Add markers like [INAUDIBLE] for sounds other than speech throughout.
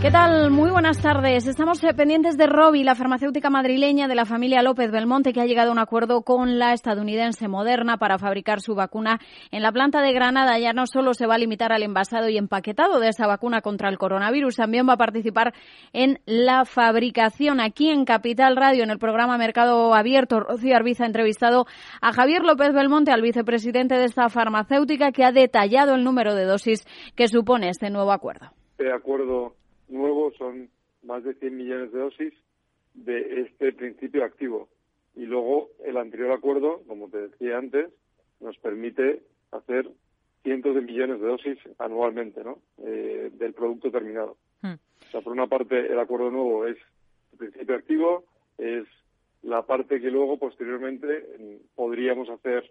¿Qué tal? Muy buenas tardes. Estamos eh, pendientes de Robi, la farmacéutica madrileña de la familia López Belmonte, que ha llegado a un acuerdo con la estadounidense Moderna para fabricar su vacuna en la planta de Granada. Ya no solo se va a limitar al envasado y empaquetado de esa vacuna contra el coronavirus, también va a participar en la fabricación. Aquí en Capital Radio, en el programa Mercado Abierto, Rocío Arbiza ha entrevistado a Javier López Belmonte, al vicepresidente de esta farmacéutica, que ha detallado el número de dosis que supone este nuevo acuerdo. Este acuerdo nuevo son más de 100 millones de dosis de este principio activo. Y luego el anterior acuerdo, como te decía antes, nos permite hacer cientos de millones de dosis anualmente ¿no? Eh, del producto terminado. Hmm. O sea, por una parte, el acuerdo nuevo es el principio activo, es la parte que luego, posteriormente, podríamos hacer,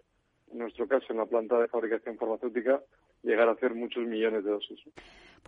en nuestro caso, en la planta de fabricación farmacéutica, llegar a hacer muchos millones de dosis.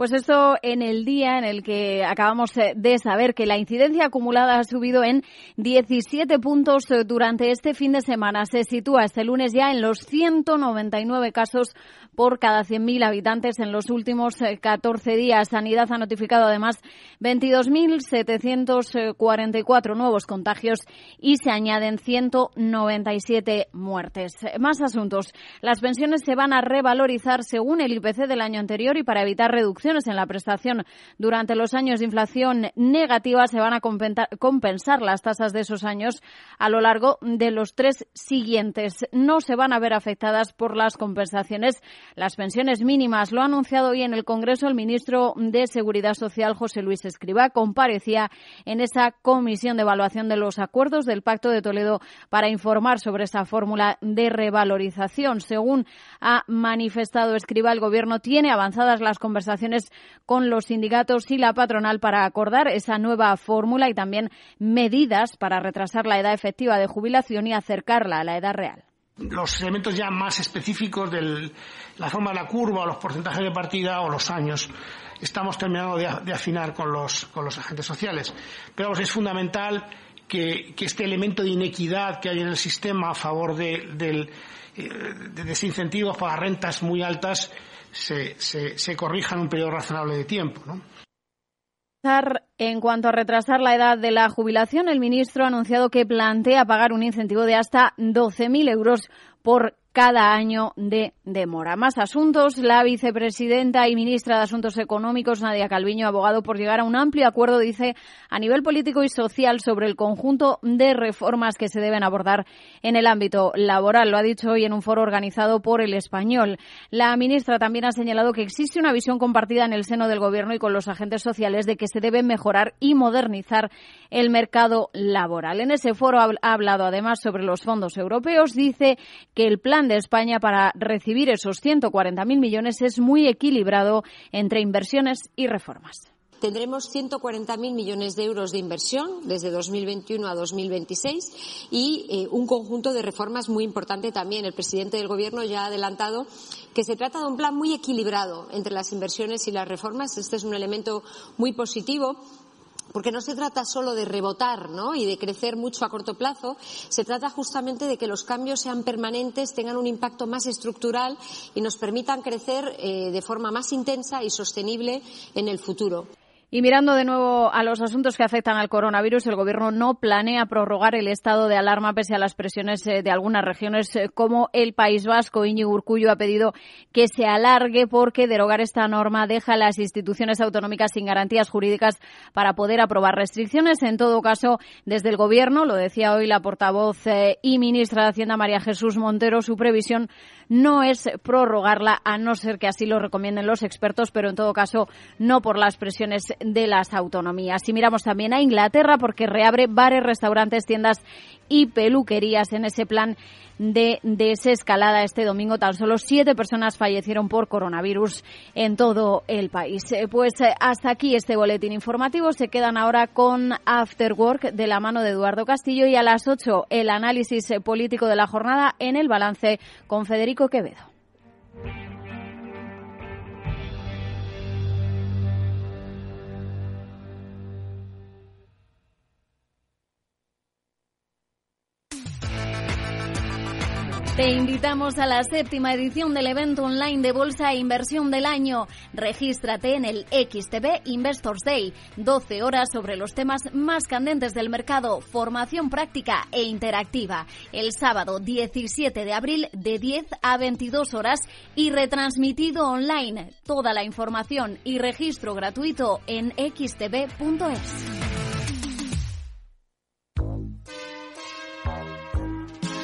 Pues esto en el día en el que acabamos eh, de saber que la incidencia acumulada ha subido en 17 puntos eh, durante este fin de semana. Se sitúa este lunes ya en los 199 casos por cada 100.000 habitantes en los últimos 14 eh, días. Sanidad ha notificado además 22.744 nuevos contagios y se añaden 197 muertes. Más asuntos. Las pensiones se van a revalorizar según el IPC del año anterior y para evitar reducciones en la prestación durante los años de inflación negativa se van a compensar las tasas de esos años a lo largo de los tres siguientes. No se van a ver afectadas por las compensaciones las pensiones mínimas. Lo ha anunciado hoy en el Congreso el ministro de Seguridad Social, José Luis Escribá. Comparecía en esa comisión de evaluación de los acuerdos del Pacto de Toledo para informar sobre esa fórmula de revalorización. Según ha manifestado Escribá, el Gobierno tiene avanzadas las conversaciones con los sindicatos y la patronal para acordar esa nueva fórmula y también medidas para retrasar la edad efectiva de jubilación y acercarla a la edad real los elementos ya más específicos de la forma de la curva, o los porcentajes de partida o los años. Estamos terminando de, afinar con los, con los agentes sociales. Pero es fundamental que, este elemento de inequidad que hay en el sistema a favor de, del, de desincentivos para rentas muy altas se, se, se corrija en un periodo razonable de tiempo. ¿no? En cuanto a retrasar la edad de la jubilación, el ministro ha anunciado que plantea pagar un incentivo de hasta 12.000 euros por cada año de demora. Más asuntos. La vicepresidenta y ministra de Asuntos Económicos, Nadia Calviño, abogado por llegar a un amplio acuerdo, dice, a nivel político y social sobre el conjunto de reformas que se deben abordar en el ámbito laboral. Lo ha dicho hoy en un foro organizado por el Español. La ministra también ha señalado que existe una visión compartida en el seno del Gobierno y con los agentes sociales de que se debe mejorar y modernizar el mercado laboral. En ese foro ha hablado además sobre los fondos europeos. Dice que el plan de España para recibir esos 140.000 millones es muy equilibrado entre inversiones y reformas tendremos 140.000 millones de euros de inversión desde 2021 a 2026 y eh, un conjunto de reformas muy importante también. El presidente del Gobierno ya ha adelantado que se trata de un plan muy equilibrado entre las inversiones y las reformas. Este es un elemento muy positivo porque no se trata solo de rebotar y de crecer mucho a corto plazo, se trata justamente de que los cambios sean permanentes, tengan un impacto más estructural y nos permitan crecer eh, de forma más intensa y sostenible en el futuro. Y mirando de nuevo a los asuntos que afectan al coronavirus, el Gobierno no planea prorrogar el estado de alarma pese a las presiones eh, de algunas regiones eh, como el País Vasco. Íñigo Urcullo ha pedido que se alargue porque derogar esta norma deja a las instituciones autonómicas sin garantías jurídicas para poder aprobar restricciones. En todo caso, desde el Gobierno, lo decía hoy la portavoz eh, y ministra de Hacienda María Jesús Montero, su previsión no es prorrogarla a no ser que así lo recomienden los expertos, pero en todo caso no por las presiones de las autonomías. Y miramos también a Inglaterra porque reabre bares, restaurantes, tiendas y peluquerías en ese plan de desescalada este domingo. Tan solo siete personas fallecieron por coronavirus en todo el país. Eh, pues eh, hasta aquí este boletín informativo. Se quedan ahora con After Work de la mano de Eduardo Castillo y a las ocho el análisis eh, político de la jornada en el balance con Federico Quevedo. Te invitamos a la séptima edición del evento online de Bolsa e Inversión del año. Regístrate en el XTB Investors Day. 12 horas sobre los temas más candentes del mercado, formación práctica e interactiva. El sábado 17 de abril de 10 a 22 horas y retransmitido online. Toda la información y registro gratuito en xtb.es.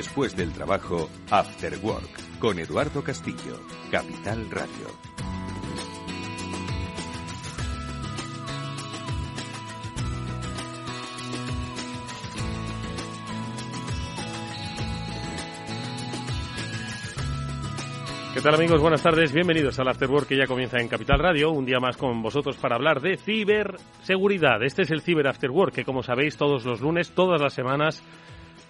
Después del trabajo, After Work, con Eduardo Castillo, Capital Radio. ¿Qué tal amigos? Buenas tardes, bienvenidos al After Work que ya comienza en Capital Radio, un día más con vosotros para hablar de ciberseguridad. Este es el Ciber After Work que como sabéis todos los lunes, todas las semanas,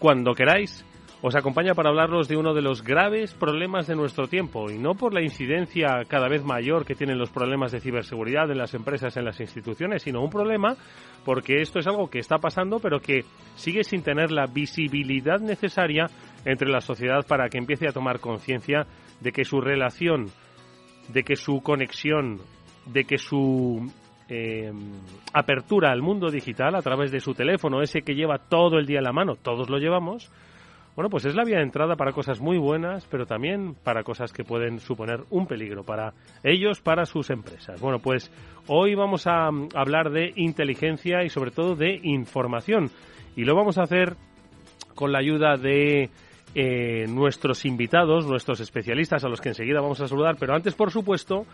cuando queráis, os acompaña para hablaros de uno de los graves problemas de nuestro tiempo, y no por la incidencia cada vez mayor que tienen los problemas de ciberseguridad en las empresas, en las instituciones, sino un problema porque esto es algo que está pasando, pero que sigue sin tener la visibilidad necesaria entre la sociedad para que empiece a tomar conciencia de que su relación, de que su conexión, de que su eh, apertura al mundo digital a través de su teléfono, ese que lleva todo el día en la mano, todos lo llevamos, bueno, pues es la vía de entrada para cosas muy buenas, pero también para cosas que pueden suponer un peligro para ellos, para sus empresas. Bueno, pues hoy vamos a mm, hablar de inteligencia y sobre todo de información. Y lo vamos a hacer con la ayuda de eh, nuestros invitados, nuestros especialistas, a los que enseguida vamos a saludar. Pero antes, por supuesto,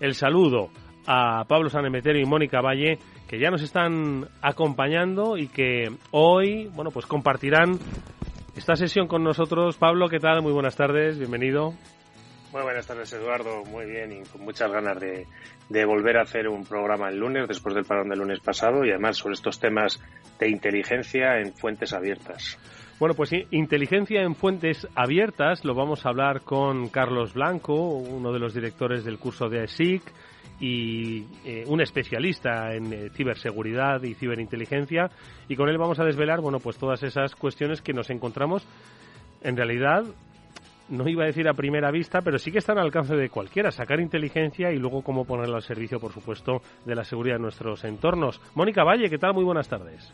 el saludo a Pablo Sanemeterio y Mónica Valle, que ya nos están acompañando y que hoy, bueno, pues compartirán esta sesión con nosotros. Pablo, ¿qué tal? Muy buenas tardes, bienvenido. Muy buenas tardes, Eduardo. Muy bien y con muchas ganas de, de, volver a hacer un programa el lunes, después del parón del lunes pasado, y además sobre estos temas de inteligencia en fuentes abiertas. Bueno, pues inteligencia en fuentes abiertas lo vamos a hablar con Carlos Blanco, uno de los directores del curso de ASIC y eh, un especialista en eh, ciberseguridad y ciberinteligencia y con él vamos a desvelar bueno pues todas esas cuestiones que nos encontramos en realidad no iba a decir a primera vista, pero sí que están al alcance de cualquiera, sacar inteligencia y luego cómo ponerla al servicio, por supuesto, de la seguridad de nuestros entornos. Mónica Valle, ¿qué tal? Muy buenas tardes.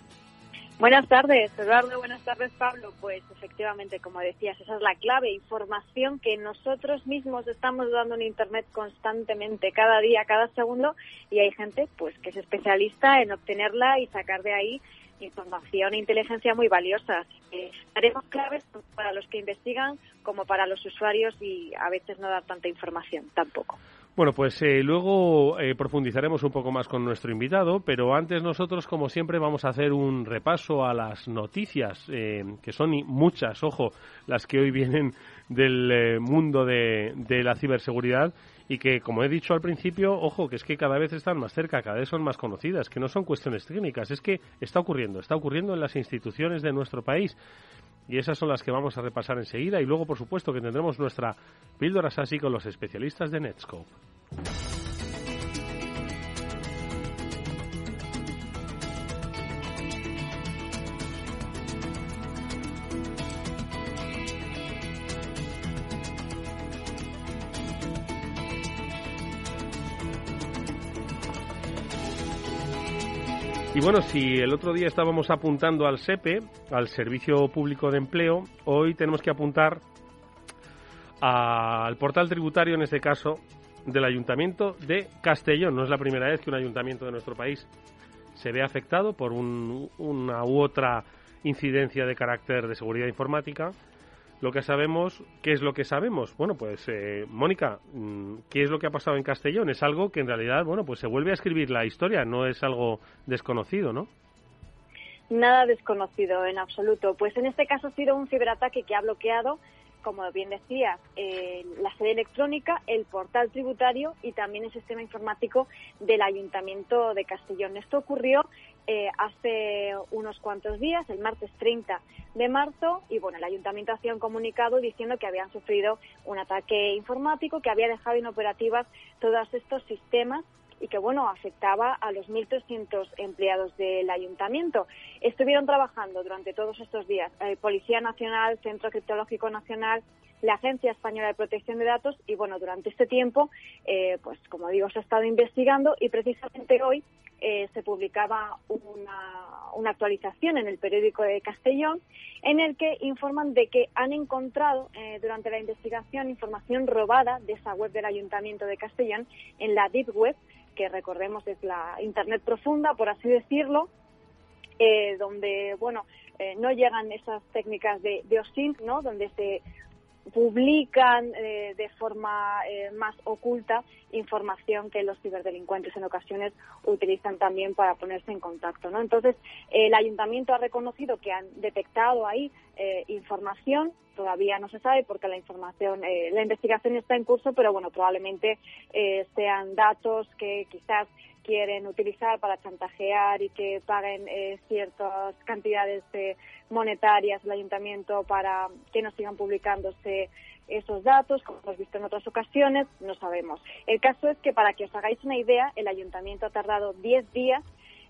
Buenas tardes, Eduardo. Buenas tardes, Pablo. Pues efectivamente, como decías, esa es la clave, información que nosotros mismos estamos dando en Internet constantemente, cada día, cada segundo, y hay gente pues que es especialista en obtenerla y sacar de ahí información e inteligencia muy valiosa. Así que haremos claves para los que investigan como para los usuarios y a veces no dar tanta información tampoco. Bueno, pues eh, luego eh, profundizaremos un poco más con nuestro invitado, pero antes nosotros, como siempre, vamos a hacer un repaso a las noticias, eh, que son muchas, ojo, las que hoy vienen del mundo de, de, la ciberseguridad y que, como he dicho al principio, ojo, que es que cada vez están más cerca, cada vez son más conocidas, que no son cuestiones técnicas, es que está ocurriendo, está ocurriendo en las instituciones de nuestro país. Y esas son las que vamos a repasar enseguida y luego, por supuesto, que tendremos nuestra píldora SASI con los especialistas de Netscope. Bueno, si el otro día estábamos apuntando al SEPE, al Servicio Público de Empleo, hoy tenemos que apuntar al portal tributario, en este caso, del Ayuntamiento de Castellón. No es la primera vez que un ayuntamiento de nuestro país se ve afectado por una u otra incidencia de carácter de seguridad informática lo que sabemos, ¿qué es lo que sabemos? Bueno, pues eh, Mónica, mm, ¿qué es lo que ha pasado en Castellón? Es algo que en realidad, bueno, pues se vuelve a escribir la historia, no es algo desconocido, ¿no? Nada desconocido en absoluto. Pues en este caso ha sido un ciberataque que ha bloqueado como bien decía, eh, la sede electrónica, el portal tributario y también el sistema informático del Ayuntamiento de Castellón. Esto ocurrió eh, hace unos cuantos días, el martes 30 de marzo, y bueno, el Ayuntamiento hacía un comunicado diciendo que habían sufrido un ataque informático que había dejado inoperativas todos estos sistemas y que bueno afectaba a los 1.300 empleados del ayuntamiento. Estuvieron trabajando durante todos estos días eh, Policía Nacional, Centro Criptológico Nacional, la Agencia Española de Protección de Datos y bueno durante este tiempo, eh, pues como digo se ha estado investigando y precisamente hoy eh, se publicaba una, actualización en el periódico de Castellón en el que informan de que han encontrado durante la investigación información robada de esa web del Ayuntamiento de Castellón en la Deep Web que recordemos es la Internet profunda, por así decirlo, eh, donde, bueno, eh, no llegan esas técnicas de, de OSINT, ¿no? Donde se publican eh, de forma eh, más oculta información que los ciberdelincuentes en ocasiones utilizan también para ponerse en contacto. ¿no? Entonces, el ayuntamiento ha reconocido que han detectado ahí eh, información, todavía no se sabe porque la información, la investigación está en curso, pero bueno, probablemente sean datos que quizás quieren utilizar para chantajear y que paguen eh, ciertas cantidades monetarias al ayuntamiento para que no sigan publicándose esos datos, como hemos visto en otras ocasiones, no sabemos. El caso es que, para que os hagáis una idea, el ayuntamiento ha tardado 10 días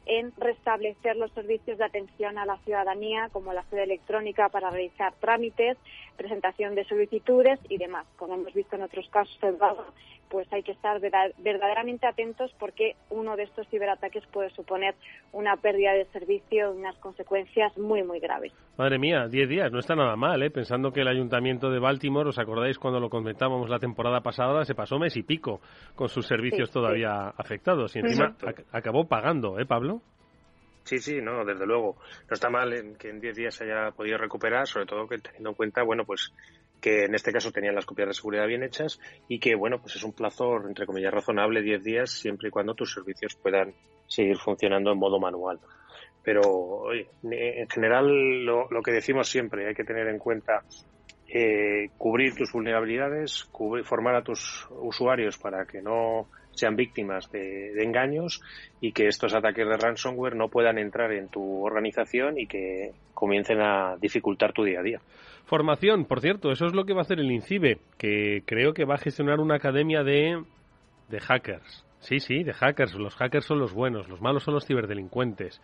en restablecer los servicios de atención a la ciudadanía, como la sede electrónica para realizar trámites, presentación de solicitudes y demás. Como hemos visto en otros casos, pues hay que estar verdaderamente atentos porque uno de estos ciberataques puede suponer una pérdida de servicio, unas consecuencias muy, muy graves. Madre mía, 10 días, no está nada mal, ¿eh? pensando que el ayuntamiento de Baltimore, ¿os acordáis cuando lo comentábamos la temporada pasada? Se pasó mes y pico con sus servicios todavía afectados y encima acabó pagando, ¿eh, Pablo? Sí, sí, no, desde luego. No está mal en que en 10 días se haya podido recuperar, sobre todo que teniendo en cuenta, bueno, pues que en este caso tenían las copias de seguridad bien hechas y que, bueno, pues es un plazo, entre comillas, razonable, 10 días, siempre y cuando tus servicios puedan seguir funcionando en modo manual. Pero, en general, lo, que decimos siempre, hay que tener en cuenta eh, cubrir tus vulnerabilidades, formar a tus usuarios para que no sean víctimas de, engaños y que estos ataques de ransomware no puedan entrar en tu organización y que comiencen a dificultar tu día a día. Formación, por cierto, eso es lo que va a hacer el INCIBE, que creo que va a gestionar una academia de, de hackers. Sí, sí, de hackers. Los hackers son los buenos, los malos son los ciberdelincuentes.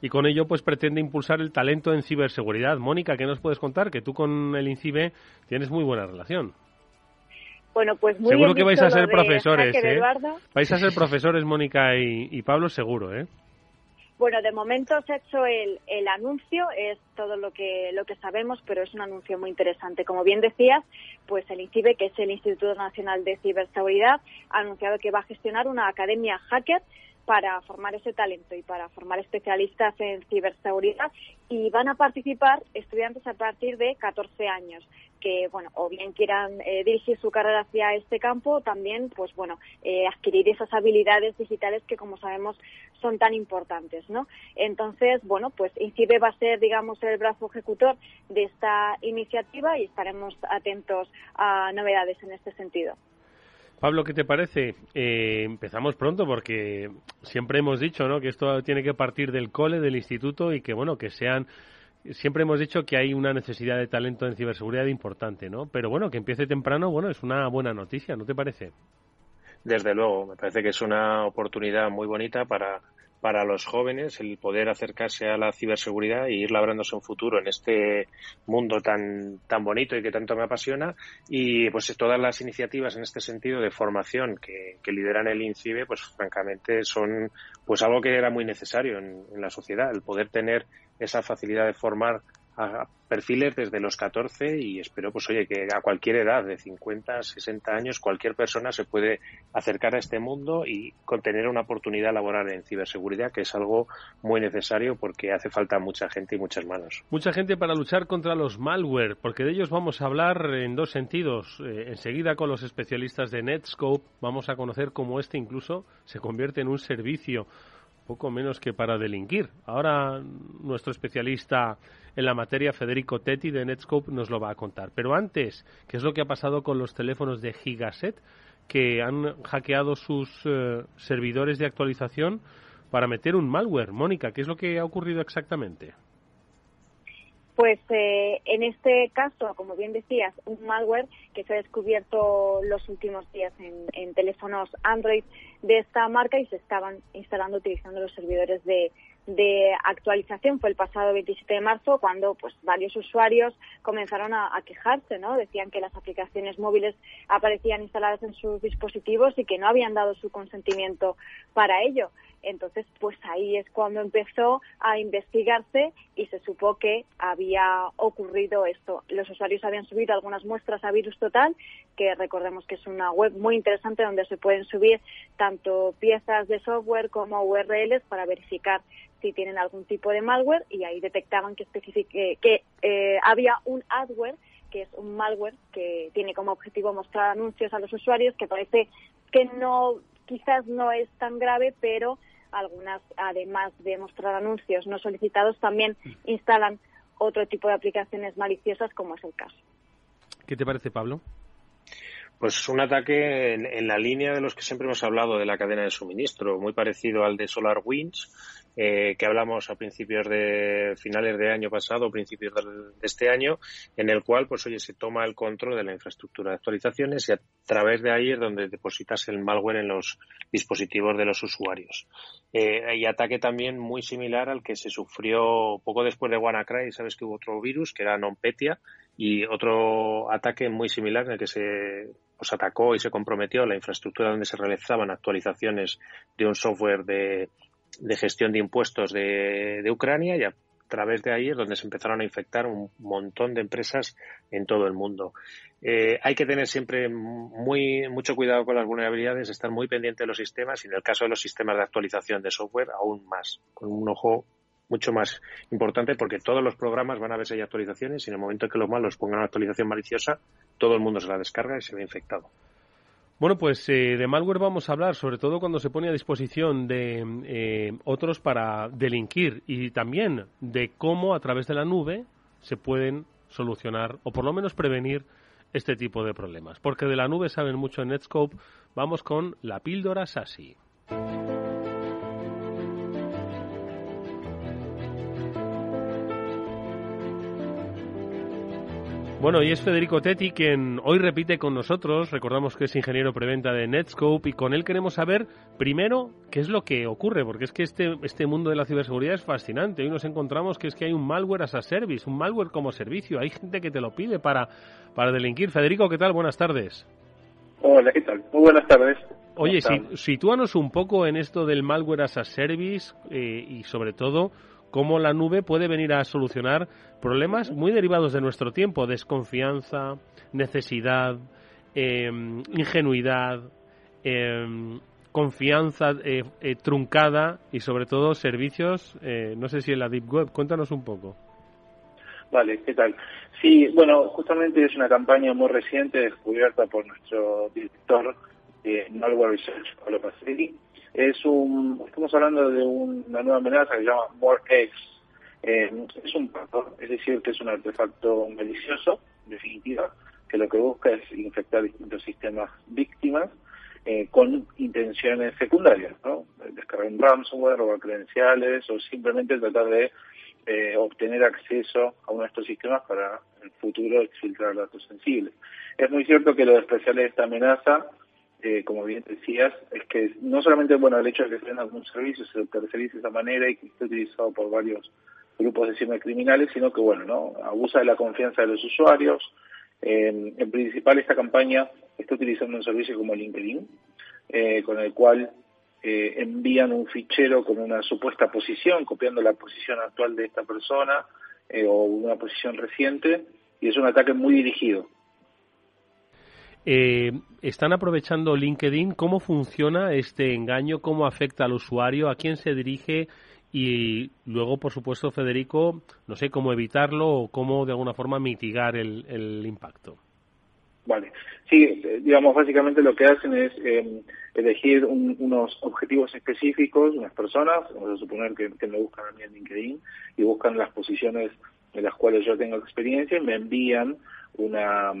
Y con ello, pues pretende impulsar el talento en ciberseguridad. Mónica, ¿qué nos puedes contar? Que tú con el INCIBE tienes muy buena relación. Bueno, pues muy Seguro que vais a ser profesores, ¿eh? Vais a ser profesores, Mónica y, Pablo, seguro, ¿eh? Bueno, de momento se ha hecho el, el, anuncio, es todo lo que, lo que sabemos, pero es un anuncio muy interesante. Como bien decías, pues el INCIBE, que es el Instituto Nacional de Ciberseguridad, ha anunciado que va a gestionar una academia hacker para formar ese talento y para formar especialistas en ciberseguridad y van a participar estudiantes a partir de 14 años que bueno o bien quieran eh, dirigir su carrera hacia este campo también pues bueno eh, adquirir esas habilidades digitales que como sabemos son tan importantes no entonces bueno pues INCIBE va a ser digamos el brazo ejecutor de esta iniciativa y estaremos atentos a novedades en este sentido Pablo, ¿qué te parece? Eh, empezamos pronto porque siempre hemos dicho ¿no? que esto tiene que partir del cole, del instituto y que bueno que sean siempre hemos dicho que hay una necesidad de talento en ciberseguridad importante, ¿no? Pero bueno, que empiece temprano, bueno, es una buena noticia, ¿no te parece? Desde luego, me parece que es una oportunidad muy bonita para, para los jóvenes el poder acercarse a la ciberseguridad y ir labrándose un futuro en este mundo tan, tan bonito y que tanto me apasiona. Y pues todas las iniciativas en este sentido de formación que, lideran el INCIBE, pues francamente son pues algo que era muy necesario en la sociedad, el poder tener esa facilidad de formar a perfiles desde los 14 y espero, pues oye, que a cualquier edad, de 50, 60 años, cualquier persona se puede acercar a este mundo y tener una oportunidad laboral en ciberseguridad, que es algo muy necesario porque hace falta mucha gente y muchas manos. Mucha gente para luchar contra los malware, porque de ellos vamos a hablar en dos sentidos. Eh, enseguida con los especialistas de Netscope vamos a conocer cómo este incluso se convierte en un servicio poco menos que para delinquir. Ahora nuestro especialista en la materia, Federico Tetti de Netscope, nos lo va a contar. Pero antes, ¿qué es lo que ha pasado con los teléfonos de Gigaset que han hackeado sus eh, servidores de actualización para meter un malware? Mónica, ¿qué es lo que ha ocurrido exactamente? Pues eh, en este caso, como bien decías, un malware que se ha descubierto los últimos días en, en, teléfonos Android de esta marca y se estaban instalando utilizando los servidores de, de actualización fue el pasado 27 de marzo cuando pues varios usuarios comenzaron a, a, quejarse, ¿no? Decían que las aplicaciones móviles aparecían instaladas en sus dispositivos y que no habían dado su consentimiento para ello. Entonces, pues ahí es cuando empezó a investigarse y se supo que había ocurrido esto. Los usuarios habían subido algunas muestras a Virus Total, que recordemos que es una web muy interesante donde se pueden subir tanto piezas de software como URLs para verificar si tienen algún tipo de malware y ahí detectaban que, que eh, había un adware que es un malware que tiene como objetivo mostrar anuncios a los usuarios que parece que no quizás no es tan grave pero algunas además de mostrar anuncios no solicitados también instalan otro tipo de aplicaciones maliciosas como es el caso. ¿Qué te parece Pablo? Pues un ataque en, en, la línea de los que siempre hemos hablado de la cadena de suministro, muy parecido al de SolarWinds, eh, que hablamos a principios de finales de año pasado, principios de, este año, en el cual, pues oye, se toma el control de la infraestructura de actualizaciones y a través de ahí es donde depositas el malware en los dispositivos de los usuarios. Eh, hay ataque también muy similar al que se sufrió poco después de WannaCry, sabes que hubo otro virus que era NonPetya y otro ataque muy similar en el que se pues, atacó y se comprometió la infraestructura donde se realizaban actualizaciones de un software de de gestión de impuestos de, de Ucrania y a través de ahí es donde se empezaron a infectar un montón de empresas en todo el mundo. Eh, hay que tener siempre muy mucho cuidado con las vulnerabilidades, estar muy pendiente de los sistemas y en el caso de los sistemas de actualización de software aún más, con un ojo mucho más importante porque todos los programas van a ver si hay actualizaciones y en el momento en que los malos pongan una actualización maliciosa, todo el mundo se la descarga y se ve infectado. Bueno, pues eh, de malware vamos a hablar, sobre todo cuando se pone a disposición de eh, otros para delinquir y también de cómo a través de la nube se pueden solucionar o por lo menos prevenir este tipo de problemas. Porque de la nube saben mucho en Netscope. Vamos con la píldora SASI. Bueno, y es Federico Tetti quien hoy repite con nosotros, recordamos que es ingeniero preventa de Netscope y con él queremos saber primero qué es lo que ocurre, porque es que este, este mundo de la ciberseguridad es fascinante. Hoy nos encontramos que es que hay un malware as a service, un malware como servicio, hay gente que te lo pide para, para delinquir. Federico, ¿qué tal? Buenas tardes. Hola, ¿qué tal? Muy buenas tardes. Oye, si, sitúanos un poco en esto del malware as a service eh, y sobre todo cómo la nube puede venir a solucionar problemas muy derivados de nuestro tiempo, desconfianza, necesidad, eh, ingenuidad, eh, confianza eh, truncada y sobre todo servicios, no sé si en la Deep Web. Cuéntanos un poco. Vale, ¿qué tal? Sí, bueno, justamente es una campaña muy reciente descubierta por nuestro director de Malware Research, Pablo Pacelli. Es un, estamos hablando de una nueva amenaza que se llama MoreX. Eh, es un es decir, que es un artefacto malicioso, en definitiva, que lo que busca es infectar distintos sistemas víctimas eh, con intenciones secundarias, ¿no? Descargar un ransomware, robar credenciales o simplemente tratar de eh, obtener acceso a uno de estos sistemas para en el futuro exfiltrar datos sensibles. Es muy cierto que lo especial de esta amenaza, eh, como bien decías, es que no solamente bueno el hecho de que se venda algún servicio se tercerice de esa manera y que esté utilizado por varios grupos de cibercriminales, sino que bueno, no abusa de la confianza de los usuarios. en principal esta campaña está utilizando un servicio como LinkedIn, eh, con el cual eh, envían un fichero con una supuesta posición, copiando la posición actual de esta persona eh, o una posición reciente, y es un ataque muy dirigido. Eh, ¿Están aprovechando LinkedIn? ¿Cómo funciona este engaño? ¿Cómo afecta al usuario? ¿A quién se dirige? Y luego, por supuesto, Federico, no sé cómo evitarlo o cómo de alguna forma mitigar el impacto. Vale. Sí, digamos, básicamente lo que hacen es eh, elegir unos objetivos específicos, unas personas, vamos a suponer que, me buscan a mí en LinkedIn y buscan las posiciones en las cuales yo tengo experiencia y me envían una,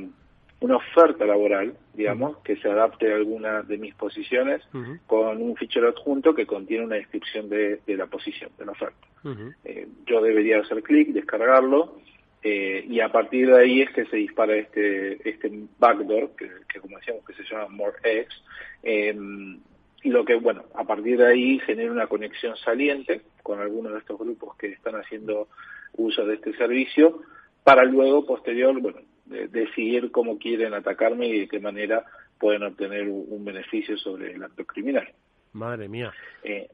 una oferta laboral, digamos, que se adapte a alguna de mis posiciones con un fichero adjunto que contiene una descripción de, la posición, de la oferta. Eh, yo debería hacer clic, descargarlo eh, y a partir de ahí es que se dispara este, este backdoor, que, como decíamos que se llama MoreX, em, y lo que, bueno, a partir de ahí genera una conexión saliente con algunos de estos grupos que están haciendo uso de este servicio, para luego, posterior, bueno, decidir cómo quieren atacarme y de qué manera pueden obtener un, beneficio sobre el acto criminal. Madre mía. Eh,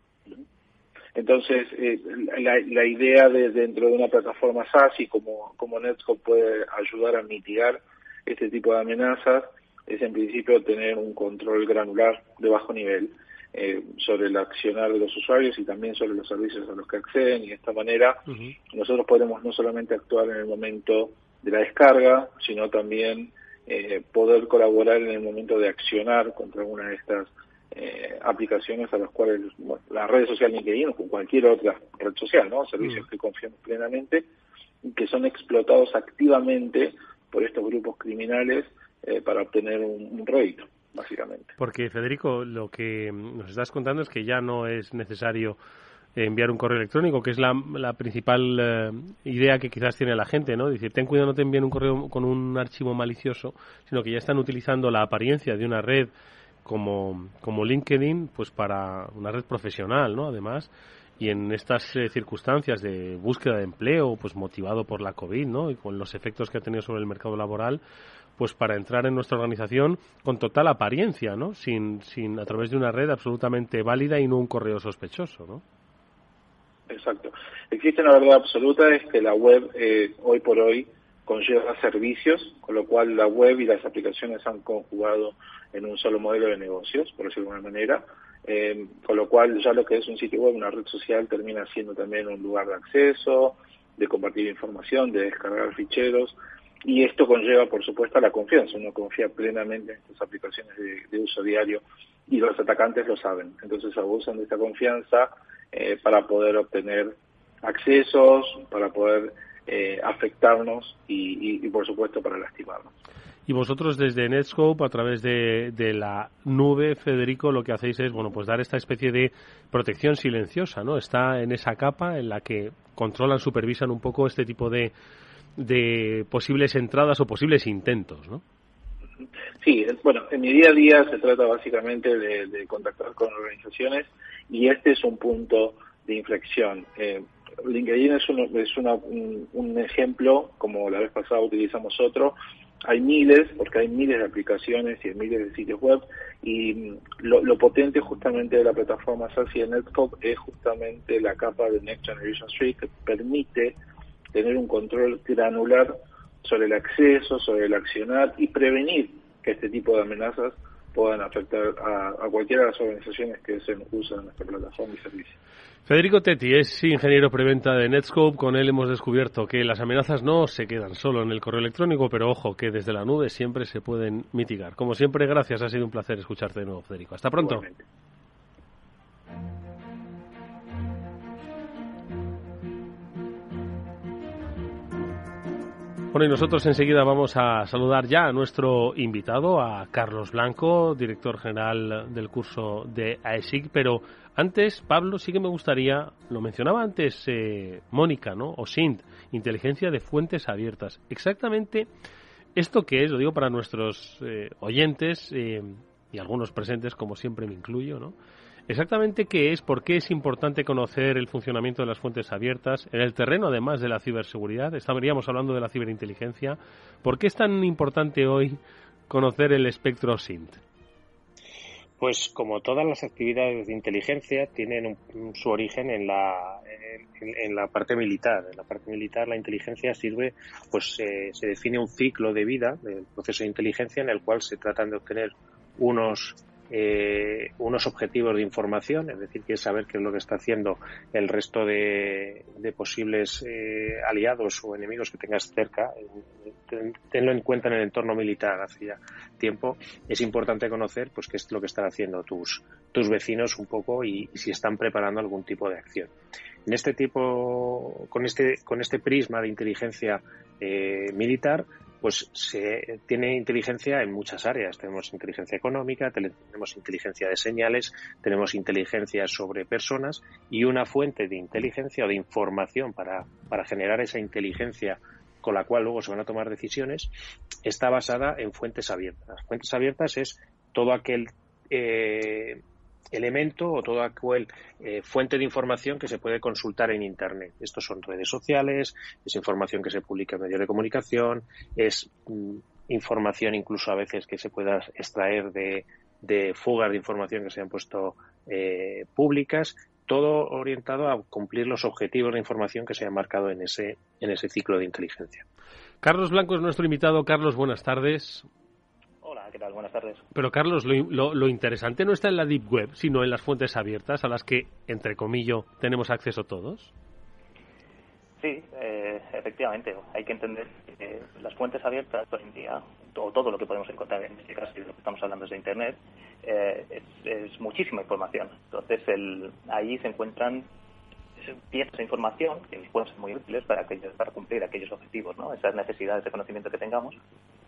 entonces, eh, la, idea de dentro de una plataforma SaaS y como, como Netscope puede ayudar a mitigar este tipo de amenazas es en principio tener un control granular de bajo nivel eh, sobre el accionar de los usuarios y también sobre los servicios a los que acceden y de esta manera nosotros podemos no solamente actuar en el momento de la descarga, sino también eh, poder colaborar en el momento de accionar contra alguna de estas eh, aplicaciones a las cuales la red social LinkedIn o cualquier otra red social, ¿no? Servicios mm. que confiamos plenamente y que son explotados activamente por estos grupos criminales eh, para obtener un, rédito, básicamente. Porque, Federico, lo que nos estás contando es que ya no es necesario enviar un correo electrónico, que es la, principal eh, idea que quizás tiene la gente, ¿no? Decir, ten cuidado, no te envíen un correo con un archivo malicioso, sino que ya están utilizando la apariencia de una red como, como LinkedIn, pues para una red profesional, ¿no? Además, y en estas eh, circunstancias de búsqueda de empleo, pues motivado por la COVID, ¿no? Y con los efectos que ha tenido sobre el mercado laboral, pues para entrar en nuestra organización con total apariencia, ¿no? Sin, sin a través de una red absolutamente válida y no un correo sospechoso, ¿no? Exacto. Existe una verdad absoluta es que la web eh, hoy por hoy conlleva servicios, con lo cual la web y las aplicaciones han conjugado en un solo modelo de negocios, por decirlo de alguna manera, eh, con lo cual ya lo que es un sitio web, una red social, termina siendo también un lugar de acceso, de compartir información, de descargar ficheros, y esto conlleva, por supuesto, la confianza. Uno confía plenamente en estas aplicaciones de, uso diario y los atacantes lo saben. Entonces abusan de esta confianza eh, para poder obtener accesos, para poder eh, afectarnos y, por supuesto, para lastimarnos. Y vosotros desde Netscope, a través de, la nube, Federico, lo que hacéis es, bueno, pues dar esta especie de protección silenciosa, ¿no? Está en esa capa en la que controlan, supervisan un poco este tipo de, de posibles entradas o posibles intentos, ¿no? Sí, bueno, en mi día a día se trata básicamente de, contactar con organizaciones y este es un punto de inflexión. Eh, LinkedIn es, es un, un, ejemplo, como la vez pasada utilizamos otro, hay miles, porque hay miles de aplicaciones y miles de sitios web, y mm, lo, potente justamente de la plataforma SASI de Netscope es justamente la capa de Next Generation Street que permite tener un control granular sobre el acceso, sobre el accionar y prevenir que este tipo de amenazas puedan afectar a, cualquiera de las organizaciones que se usan nuestra plataforma y servicio. Federico Tetti es ingeniero preventa de Netscope. Con él hemos descubierto que las amenazas no se quedan solo en el correo electrónico, pero ojo, que desde la nube siempre se pueden mitigar. Como siempre, gracias. Ha sido un placer escucharte de nuevo, Federico. Hasta pronto. Bueno, y nosotros enseguida vamos a saludar ya a nuestro invitado, a Carlos Blanco, director general del curso de AESIC, pero antes, Pablo, sí que me gustaría, lo mencionaba antes eh, Mónica, ¿no? O SINT, inteligencia de fuentes abiertas. Exactamente esto que es, lo digo para nuestros eh, oyentes eh, y algunos presentes, como siempre me incluyo, ¿no? Exactamente qué es, por qué es importante conocer el funcionamiento de las fuentes abiertas en el terreno, además de la ciberseguridad. Estaríamos hablando de la ciberinteligencia. ¿Por qué es tan importante hoy conocer el espectro SINT? Pues como todas las actividades de inteligencia tienen su origen en la, en, la parte militar. En la parte militar la inteligencia sirve, pues se define un ciclo de vida del proceso de inteligencia en el cual se tratan de obtener unos eh, unos objetivos de información, es decir, quiere saber qué es lo que está haciendo el resto de, posibles eh, aliados o enemigos que tengas cerca. Tenlo en cuenta en el entorno militar hace ya tiempo. Es importante conocer pues qué es lo que están haciendo tus, tus vecinos un poco y, si están preparando algún tipo de acción. En este tipo, con este, con este prisma de inteligencia eh, militar, pues se tiene inteligencia en muchas áreas. Tenemos inteligencia económica, tenemos inteligencia de señales, tenemos inteligencia sobre personas y una fuente de inteligencia o de información para, para generar esa inteligencia con la cual luego se van a tomar decisiones, está basada en fuentes abiertas. Fuentes abiertas es todo aquel eh, elemento o toda aquel eh, fuente de información que se puede consultar en Internet. Estos son redes sociales, es información que se publica en medios de comunicación, es mm, información incluso a veces que se pueda extraer de, fugas de información que se han puesto eh, públicas, todo orientado a cumplir los objetivos de información que se han marcado en ese, en ese ciclo de inteligencia. Carlos Blanco es nuestro invitado. Carlos, buenas tardes. ¿Qué tal? Buenas tardes. Pero Carlos, lo, interesante no está en la Deep Web, sino en las fuentes abiertas a las que, entre comillas, tenemos acceso todos. Sí, eh, efectivamente. Hay que entender que las fuentes abiertas hoy en día, o todo lo que podemos encontrar en este caso, lo que estamos hablando es de Internet, eh, es, muchísima información. Entonces, el, ahí se encuentran piezas de información que pueden ser muy útiles para, para cumplir aquellos objetivos, ¿no? esas necesidades de conocimiento que tengamos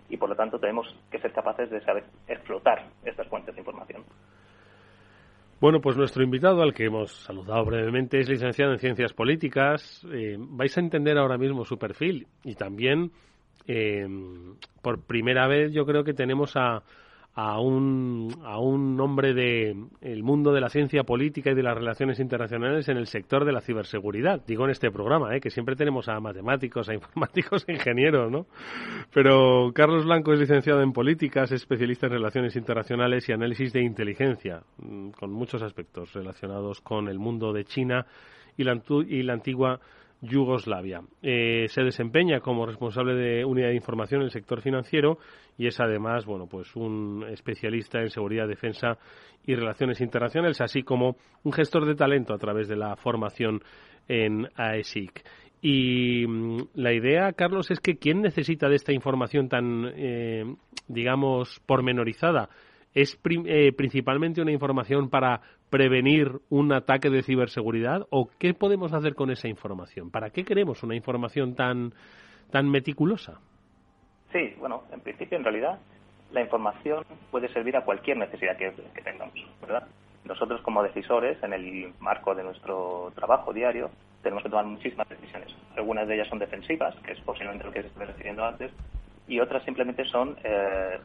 y por lo tanto tenemos que ser capaces de saber explotar estas fuentes de información. Bueno, pues nuestro invitado, al que hemos saludado brevemente, es licenciado en Ciencias Políticas. Eh, vais a entender ahora mismo su perfil y también, eh, por primera vez, yo creo que tenemos a, a un, a un hombre del el mundo de la ciencia política y de las relaciones internacionales en el sector de la ciberseguridad. Digo en este programa, ¿eh? que siempre tenemos a matemáticos, a informáticos, a ingenieros, ¿no? Pero Carlos Blanco es licenciado en políticas, es especialista en relaciones internacionales y análisis de inteligencia, mm, con muchos aspectos relacionados con el mundo de China y la, y la antigua Yugoslavia. Eh, se desempeña como responsable de unidad de información en el sector financiero y es además, bueno, pues un especialista en seguridad, defensa y relaciones internacionales, así como un gestor de talento a través de la formación en AESIC. Y mm, la idea, Carlos, es que quien necesita de esta información tan, eh, digamos, pormenorizada es eh, principalmente una información para prevenir un ataque de ciberseguridad o qué podemos hacer con esa información? ¿Para qué queremos una información tan, tan meticulosa? Sí, bueno, en principio, en realidad, la información puede servir a cualquier necesidad que, tengamos, ¿verdad? Nosotros como decisores, en el marco de nuestro trabajo diario, tenemos que tomar muchísimas decisiones. Algunas de ellas son defensivas, que es posiblemente lo que se estuve refiriendo antes, y otras simplemente son eh,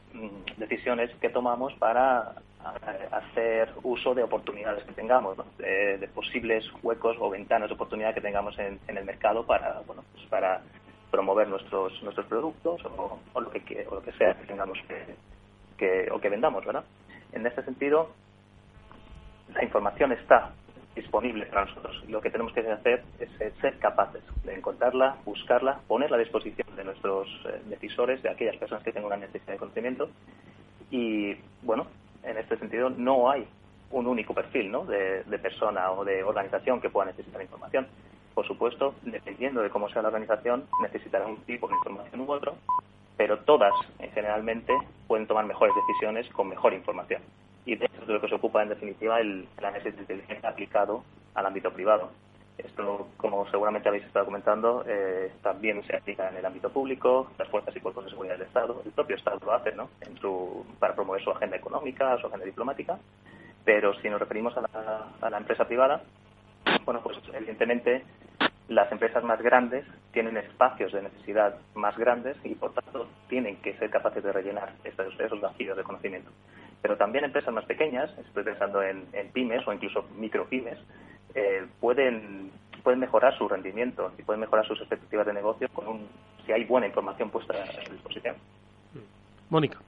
decisiones que tomamos para eh, hacer uso de oportunidades que tengamos, de, posibles huecos o ventanas de oportunidad que tengamos en, el mercado para, bueno, pues para promover nuestros nuestros productos o, lo que o lo que sea que tengamos que, o que vendamos, ¿verdad? En este sentido, la información está disponible para nosotros. Lo que tenemos que hacer es ser capaces de encontrarla, buscarla, ponerla a disposición de nuestros eh, decisores, de aquellas personas que tengan una necesidad de conocimiento y, bueno, este sentido no hay un único perfil ¿no? de, persona o de organización que pueda necesitar información. Por supuesto, dependiendo de cómo sea la organización, necesitará un tipo de información u otro, pero todas, eh, generalmente, pueden tomar mejores decisiones con mejor información. Y de eso es de lo que se ocupa, en definitiva, el, el análisis de inteligencia aplicado al ámbito privado. Esto, como seguramente habéis estado comentando, eh, también se aplica en el ámbito público, las fuerzas y cuerpos de seguridad del Estado. El propio Estado lo hace, ¿no? En su, para promover su agenda económica, su agenda diplomática. Pero si nos referimos a la, a la empresa privada, bueno, pues evidentemente las empresas más grandes tienen espacios de necesidad más grandes y por tanto tienen que ser capaces de rellenar esos, esos vacíos de conocimiento. Pero también empresas más pequeñas, estoy pensando en, en pymes o incluso micropymes, eh, pueden, pueden mejorar su rendimiento y pueden mejorar sus expectativas de negocio con un, si hay buena información puesta a disposición. Mónica.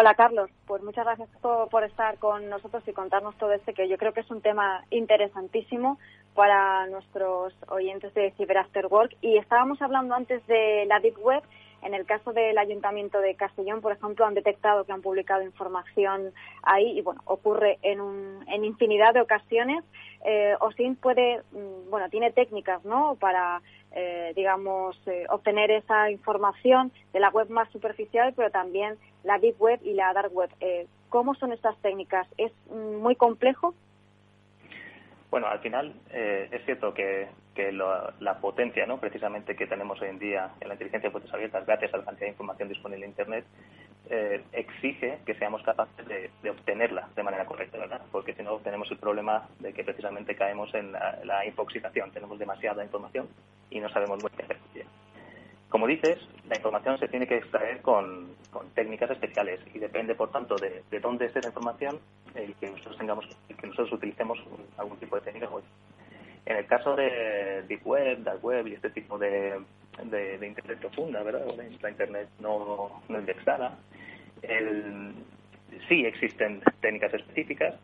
Hola Carlos, pues muchas gracias por, estar con nosotros y contarnos todo este que yo creo que es un tema interesantísimo para nuestros oyentes de Cyber After Work y estábamos hablando antes de la Deep Web en el caso del Ayuntamiento de Castellón, por ejemplo, han detectado que han publicado información ahí y, bueno, ocurre en, un, en infinidad de ocasiones. Eh, OSIN puede, mm, bueno, tiene técnicas, ¿no?, para, eh, digamos, eh, obtener esa información de la web más superficial, pero también la Deep Web y la Dark Web. Eh, ¿Cómo son estas técnicas? ¿Es mm, muy complejo? Bueno, al final eh, es cierto que, la potencia, ¿no? precisamente que tenemos hoy en día en la inteligencia de fuentes abiertas, gracias a la cantidad de información disponible en Internet, eh, exige que seamos capaces de, obtenerla de manera correcta, ¿verdad? Porque si no tenemos el problema de que precisamente caemos en la, la infoxicación, tenemos demasiada información y no sabemos muy qué hacer como dices, la información se tiene que extraer con, técnicas especiales y depende, por tanto, de, dónde esté la información el que nosotros tengamos, que nosotros utilicemos algún tipo de técnica. En el caso de Deep Web, Dark Web y este tipo de, de, Internet profunda, ¿verdad? la Internet no, no indexada, sí existen técnicas específicas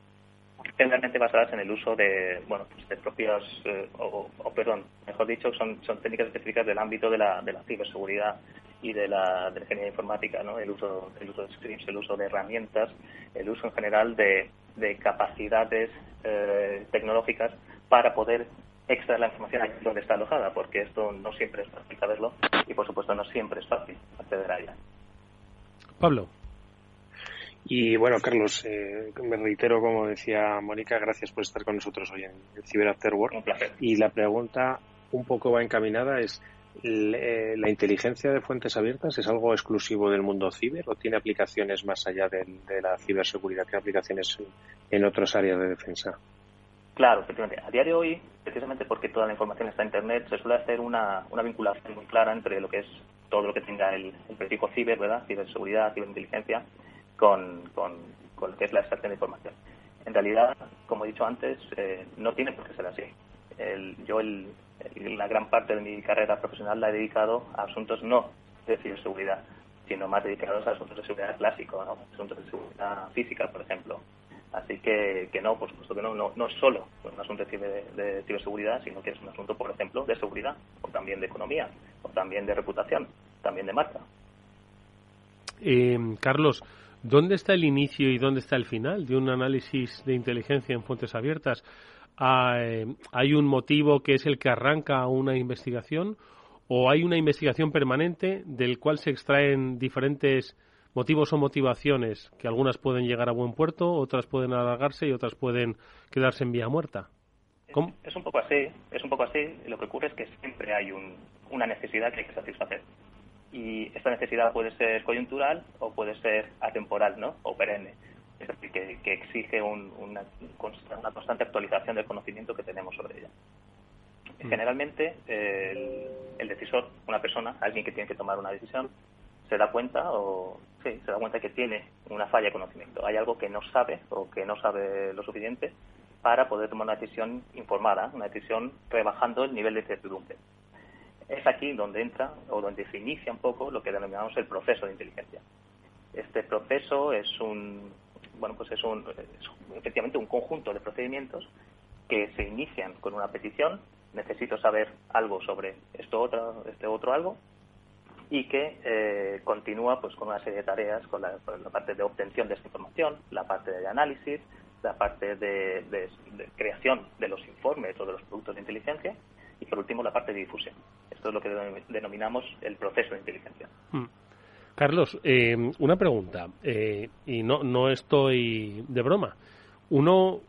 generalmente basadas en el uso de, bueno, pues de propios, eh, o, perdón, mejor dicho, son, son técnicas específicas del ámbito de la, de la ciberseguridad y de la, de la ingeniería informática, ¿no? El uso, el uso de scripts, el uso de herramientas, el uso en general de, de capacidades eh, tecnológicas para poder extraer la información ahí donde está alojada, porque esto no siempre es fácil saberlo y, por supuesto, no siempre es fácil acceder a ella. Pablo. Y bueno, Carlos, eh, me reitero, como decía Mónica, gracias por estar con nosotros hoy en el Cyber After Work. Un placer. Y la pregunta un poco va encaminada es, eh, ¿la inteligencia de fuentes abiertas es algo exclusivo del mundo ciber o tiene aplicaciones más allá de, la ciberseguridad? ¿Tiene aplicaciones en otras áreas de defensa? Claro, efectivamente. A día de hoy, precisamente porque toda la información está en Internet, se suele hacer una, una vinculación muy clara entre lo que es todo lo que tenga el, el prefijo ciber, ¿verdad? Ciberseguridad, ciberinteligencia, con, con, lo que es la extracción de información. En realidad, como he dicho antes, eh, no tiene por qué ser así. yo la gran parte de mi carrera profesional la he dedicado a asuntos no de ciberseguridad, sino más dedicados a asuntos de seguridad clásico, asuntos de seguridad física, por ejemplo. Así que, que no, por supuesto que no, no, no es solo un asunto de, de, ciberseguridad, sino que es un asunto, por ejemplo, de seguridad, o también de economía, o también de reputación, también de marca. Eh, Carlos, ¿Dónde está el inicio y dónde está el final de un análisis de inteligencia en fuentes abiertas? Ah, eh, ¿Hay un motivo que es el que arranca una investigación o hay una investigación permanente del cual se extraen diferentes motivos o motivaciones que algunas pueden llegar a buen puerto, otras pueden alargarse y otras pueden quedarse en vía muerta? Es un poco así, es un poco así. Lo que ocurre es que siempre hay una necesidad que hay que satisfacer y esta necesidad puede ser coyuntural o puede ser atemporal, ¿no? O perenne. Es decir, que, exige una, constante actualización del conocimiento que tenemos sobre ella. Mm. Generalmente, el, decisor, una persona, alguien que tiene que tomar una decisión, se da cuenta o sí, se da cuenta que tiene una falla de conocimiento. Hay algo que no sabe o que no sabe lo suficiente para poder tomar una decisión informada, una decisión rebajando el nivel de incertidumbre es aquí donde entra o donde se inicia un poco lo que denominamos el proceso de inteligencia. Este proceso es un, bueno, pues es, un, efectivamente un conjunto de procedimientos que se inician con una petición, necesito saber algo sobre esto otro, este otro algo, y que eh, continúa pues con una serie de tareas con la, parte de obtención de esta información, la parte de análisis, la parte de, creación de los informes o de los productos de inteligencia y por último la parte de difusión. Esto es lo que denominamos el proceso de inteligencia. Hmm. Carlos, eh, una pregunta, eh, y no, no estoy de broma. ¿Uno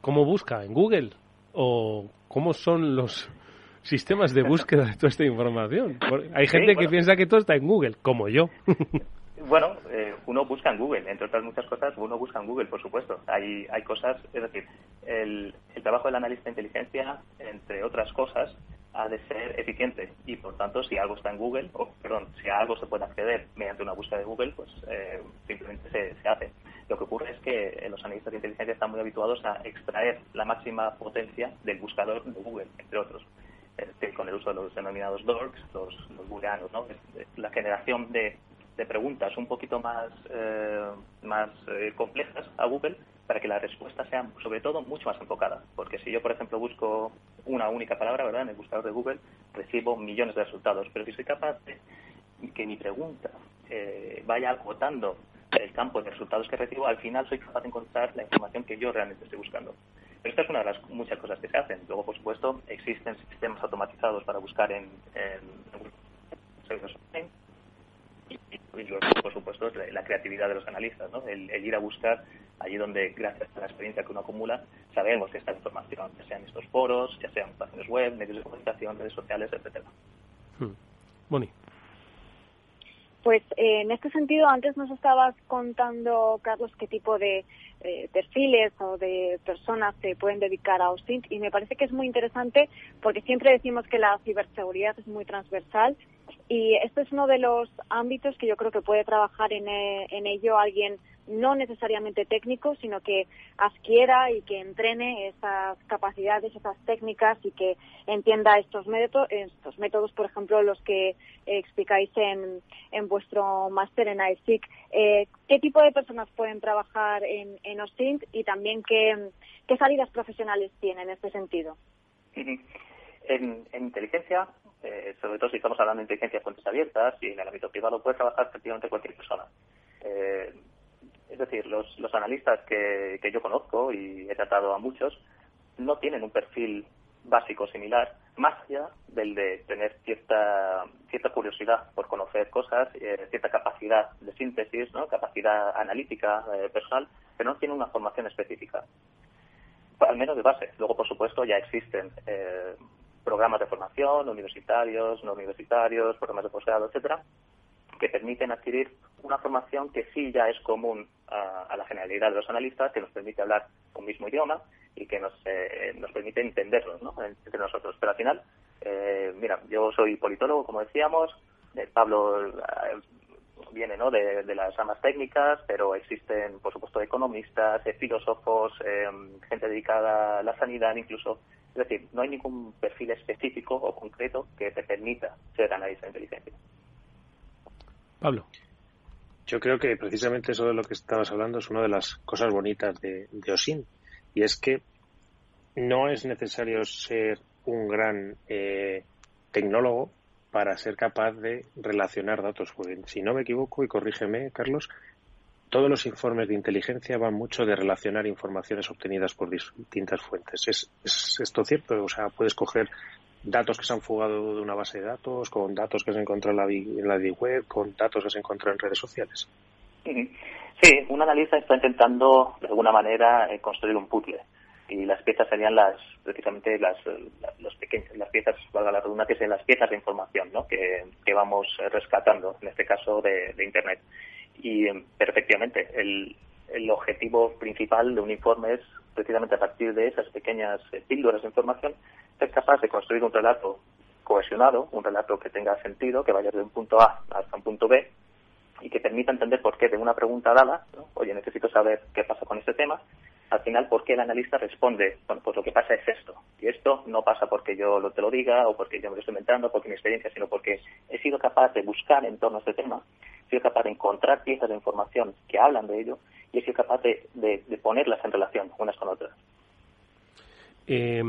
cómo busca? ¿En Google? ¿O cómo son los [LAUGHS] sistemas de búsqueda de toda esta información? [LAUGHS] Hay gente que piensa que todo está en Google, como yo. [LAUGHS] Bueno, eh, uno busca en Google, entre otras muchas cosas, uno busca en Google, por supuesto. Hay, hay cosas, es decir, el, el trabajo del analista de inteligencia, entre otras cosas, ha de ser eficiente y por tanto si algo está en Google o perdón si algo se puede acceder mediante una búsqueda de Google pues eh, simplemente se, se, hace lo que ocurre es que los analistas de inteligencia están muy habituados a extraer la máxima potencia del buscador de Google entre otros con el uso de los denominados dorks los, los booleanos ¿no? la generación de, de preguntas un poquito más eh, más eh, complejas a Google para que la respuesta sea, sobre todo, mucho más enfocada. Porque si yo, por ejemplo, busco una única palabra, ¿verdad?, en el buscador de Google, recibo millones de resultados. Pero si soy capaz de que mi pregunta eh, vaya acotando el campo de resultados que recibo, al final soy capaz de encontrar la información que yo realmente estoy buscando. Pero esta es una de las muchas cosas que se hacen. Luego, por supuesto, existen sistemas automatizados para buscar en, en, y, luego, por supuesto, la creatividad de los analistas, ¿no? el ir a buscar allí donde, gracias a la experiencia que uno acumula, sabemos que está información, ya sean estos foros, ya sean páginas web, medios de comunicación, redes sociales, etcétera. Hmm. Boni. Pues eh, en este sentido, antes nos estabas contando, Carlos, qué tipo de eh, perfiles o de personas se pueden dedicar a OSINT y me parece que es muy interesante porque siempre decimos que la ciberseguridad es muy transversal y este es uno de los ámbitos que yo creo que puede trabajar en, eh, en ello alguien no necesariamente técnico, sino que adquiera y que entrene esas capacidades, esas técnicas y que entienda estos métodos, estos métodos, por ejemplo, los que explicáis en, en vuestro máster en ISIC. Eh, ¿Qué tipo de personas pueden trabajar en, en OSINT y también qué, qué salidas profesionales tienen en este sentido? En, inteligencia, eh, sobre todo si estamos hablando de inteligencia de fuentes abiertas y en el ámbito privado, puede trabajar prácticamente cualquier persona. Eh, es decir, los, analistas que, yo conozco y he tratado a muchos no tienen un perfil básico similar, más allá del de tener cierta cierta curiosidad por conocer cosas, eh, cierta capacidad de síntesis, ¿no? capacidad analítica eh, personal, pero no tienen una formación específica, al menos de base. Luego, por supuesto, ya existen eh, programas de formación, universitarios, no universitarios, programas de posgrado, etcétera, que permiten adquirir una formación que sí ya es común a, la generalidad de los analistas, que nos permite hablar un mismo idioma y que nos, eh, nos permite entenderlos ¿no? entre nosotros. Pero al final, eh, mira, yo soy politólogo, como decíamos, eh, Pablo viene ¿no? de, las ramas técnicas, pero existen, por supuesto, economistas, filósofos, gente dedicada a la sanidad incluso. Es decir, no hay ningún perfil específico o concreto que te permita ser analista de inteligencia. Pablo. Yo creo que precisamente eso de lo que estabas hablando es una de las cosas bonitas de, OSIN y es que no es necesario ser un gran eh, tecnólogo para ser capaz de relacionar datos. si no me equivoco, y corrígeme, Carlos, todos los informes de inteligencia van mucho de relacionar informaciones obtenidas por distintas fuentes. ¿Es, es esto cierto? O sea, puedes coger datos que se han fugado de una base de datos, con datos que se encuentran en la, en web, con datos que se encuentran en redes sociales. Sí, un analista está intentando de alguna manera eh, construir un puzzle y las piezas serían las precisamente las, las pequeñas las piezas valga la redundancia serían las piezas de información ¿no? que, que vamos rescatando en este caso de, internet y eh, perfectamente el, el objetivo principal de un informe es precisamente a partir de esas pequeñas eh, píldoras de información ser capaz de construir un relato cohesionado, un relato que tenga sentido, que vaya de un punto A hasta un punto B y que permita entender por qué de una pregunta dada, oye, necesito saber qué pasa con este tema, al final por qué el analista responde, bueno, pues lo que pasa es esto. Y esto no pasa porque yo te lo diga o porque yo me lo estoy inventando, porque mi experiencia, sino porque he sido capaz de buscar en torno a este tema, he sido capaz de encontrar piezas de información que hablan de ello y he sido capaz de, ponerlas en relación unas con otras. Eh,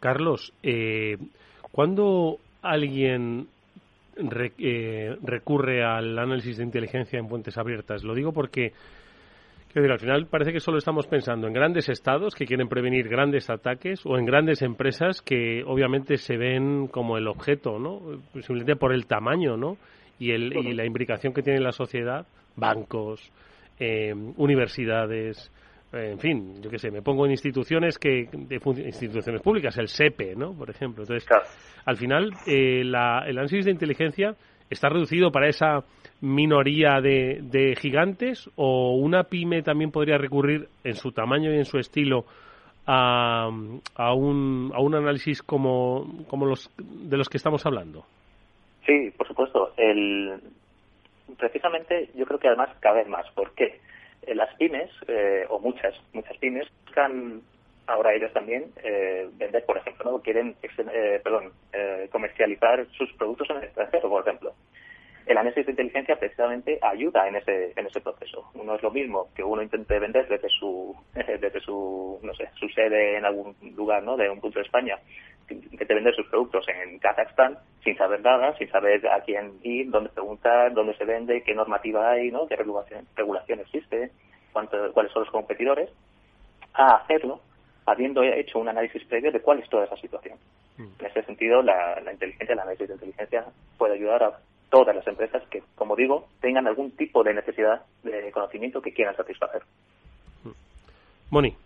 Carlos, eh, ¿cuándo alguien eh, recurre al análisis de inteligencia en fuentes abiertas. Lo digo porque decir, al final parece que solo estamos pensando en grandes estados que quieren prevenir grandes ataques o en grandes empresas que obviamente se ven como el objeto, ¿no? Simplemente por el tamaño, ¿no? Y, el, y la implicación que tiene la sociedad, bancos, eh, universidades, eh, en fin, yo qué sé, me pongo en instituciones que de instituciones públicas, el SEPE, ¿no? Por ejemplo. Entonces, al final, eh, la, el análisis de inteligencia está reducido para esa minoría de, de, gigantes o una pyme también podría recurrir en su tamaño y en su estilo a, a, un, a un análisis como, como los de los que estamos hablando? Sí, por supuesto. El, precisamente yo creo que además cabe más. ¿Por qué? Eh, las pymes, eh, o muchas, muchas pymes, buscan ahora ellos también eh, vender, por ejemplo, ¿no? quieren eh, perdón, eh, comercializar sus productos en el extranjero, por ejemplo el análisis de inteligencia precisamente ayuda en ese en ese proceso. No es lo mismo que uno intente vender desde su [LAUGHS] desde su no sé su sede en algún lugar, ¿no? De un punto de España, que te vender sus productos en Kazajstán sin saber nada, sin saber a quién ir, dónde preguntar, dónde se vende, qué normativa hay, ¿no? Qué regulación, regulación existe, cuánto, cuáles son los competidores, a hacerlo habiendo hecho un análisis previo de cuál es toda esa situación. Mm. En ese sentido, la, la inteligencia, el análisis de inteligencia puede ayudar a todas las empresas que, como digo, tengan algún tipo de necesidad de conocimiento que quieran satisfacer. Moni.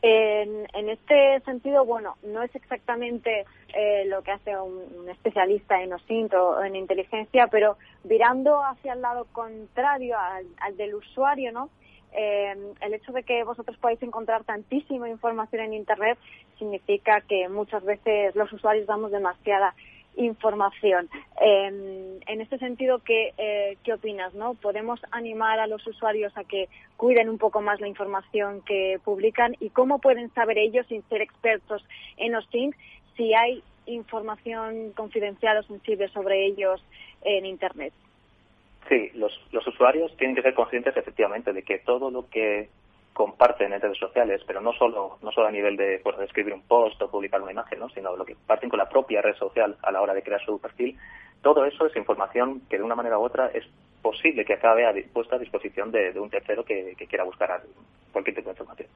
En, en, este sentido, bueno, no es exactamente eh, lo que hace un, especialista en OSINT o en inteligencia, pero virando hacia el lado contrario al, al del usuario, ¿no? Eh, el hecho de que vosotros podáis encontrar tantísima información en Internet significa que muchas veces los usuarios damos demasiada información. Eh, en este sentido, ¿qué, eh, ¿qué opinas? ¿no? ¿Podemos animar a los usuarios a que cuiden un poco más la información que publican? ¿Y cómo pueden saber ellos, sin ser expertos en OSINT, si hay información confidencial o sensible sobre ellos en Internet? Sí, los, los usuarios tienen que ser conscientes efectivamente de que todo lo que comparten en redes sociales, pero no solo, no solo a nivel de, pues, de escribir un post o publicar una imagen, ¿no? sino lo que comparten con la propia red social a la hora de crear su perfil, todo eso es información que de una manera u otra es posible que acabe a, puesta a disposición de, un tercero que, quiera buscar cualquier tipo de información.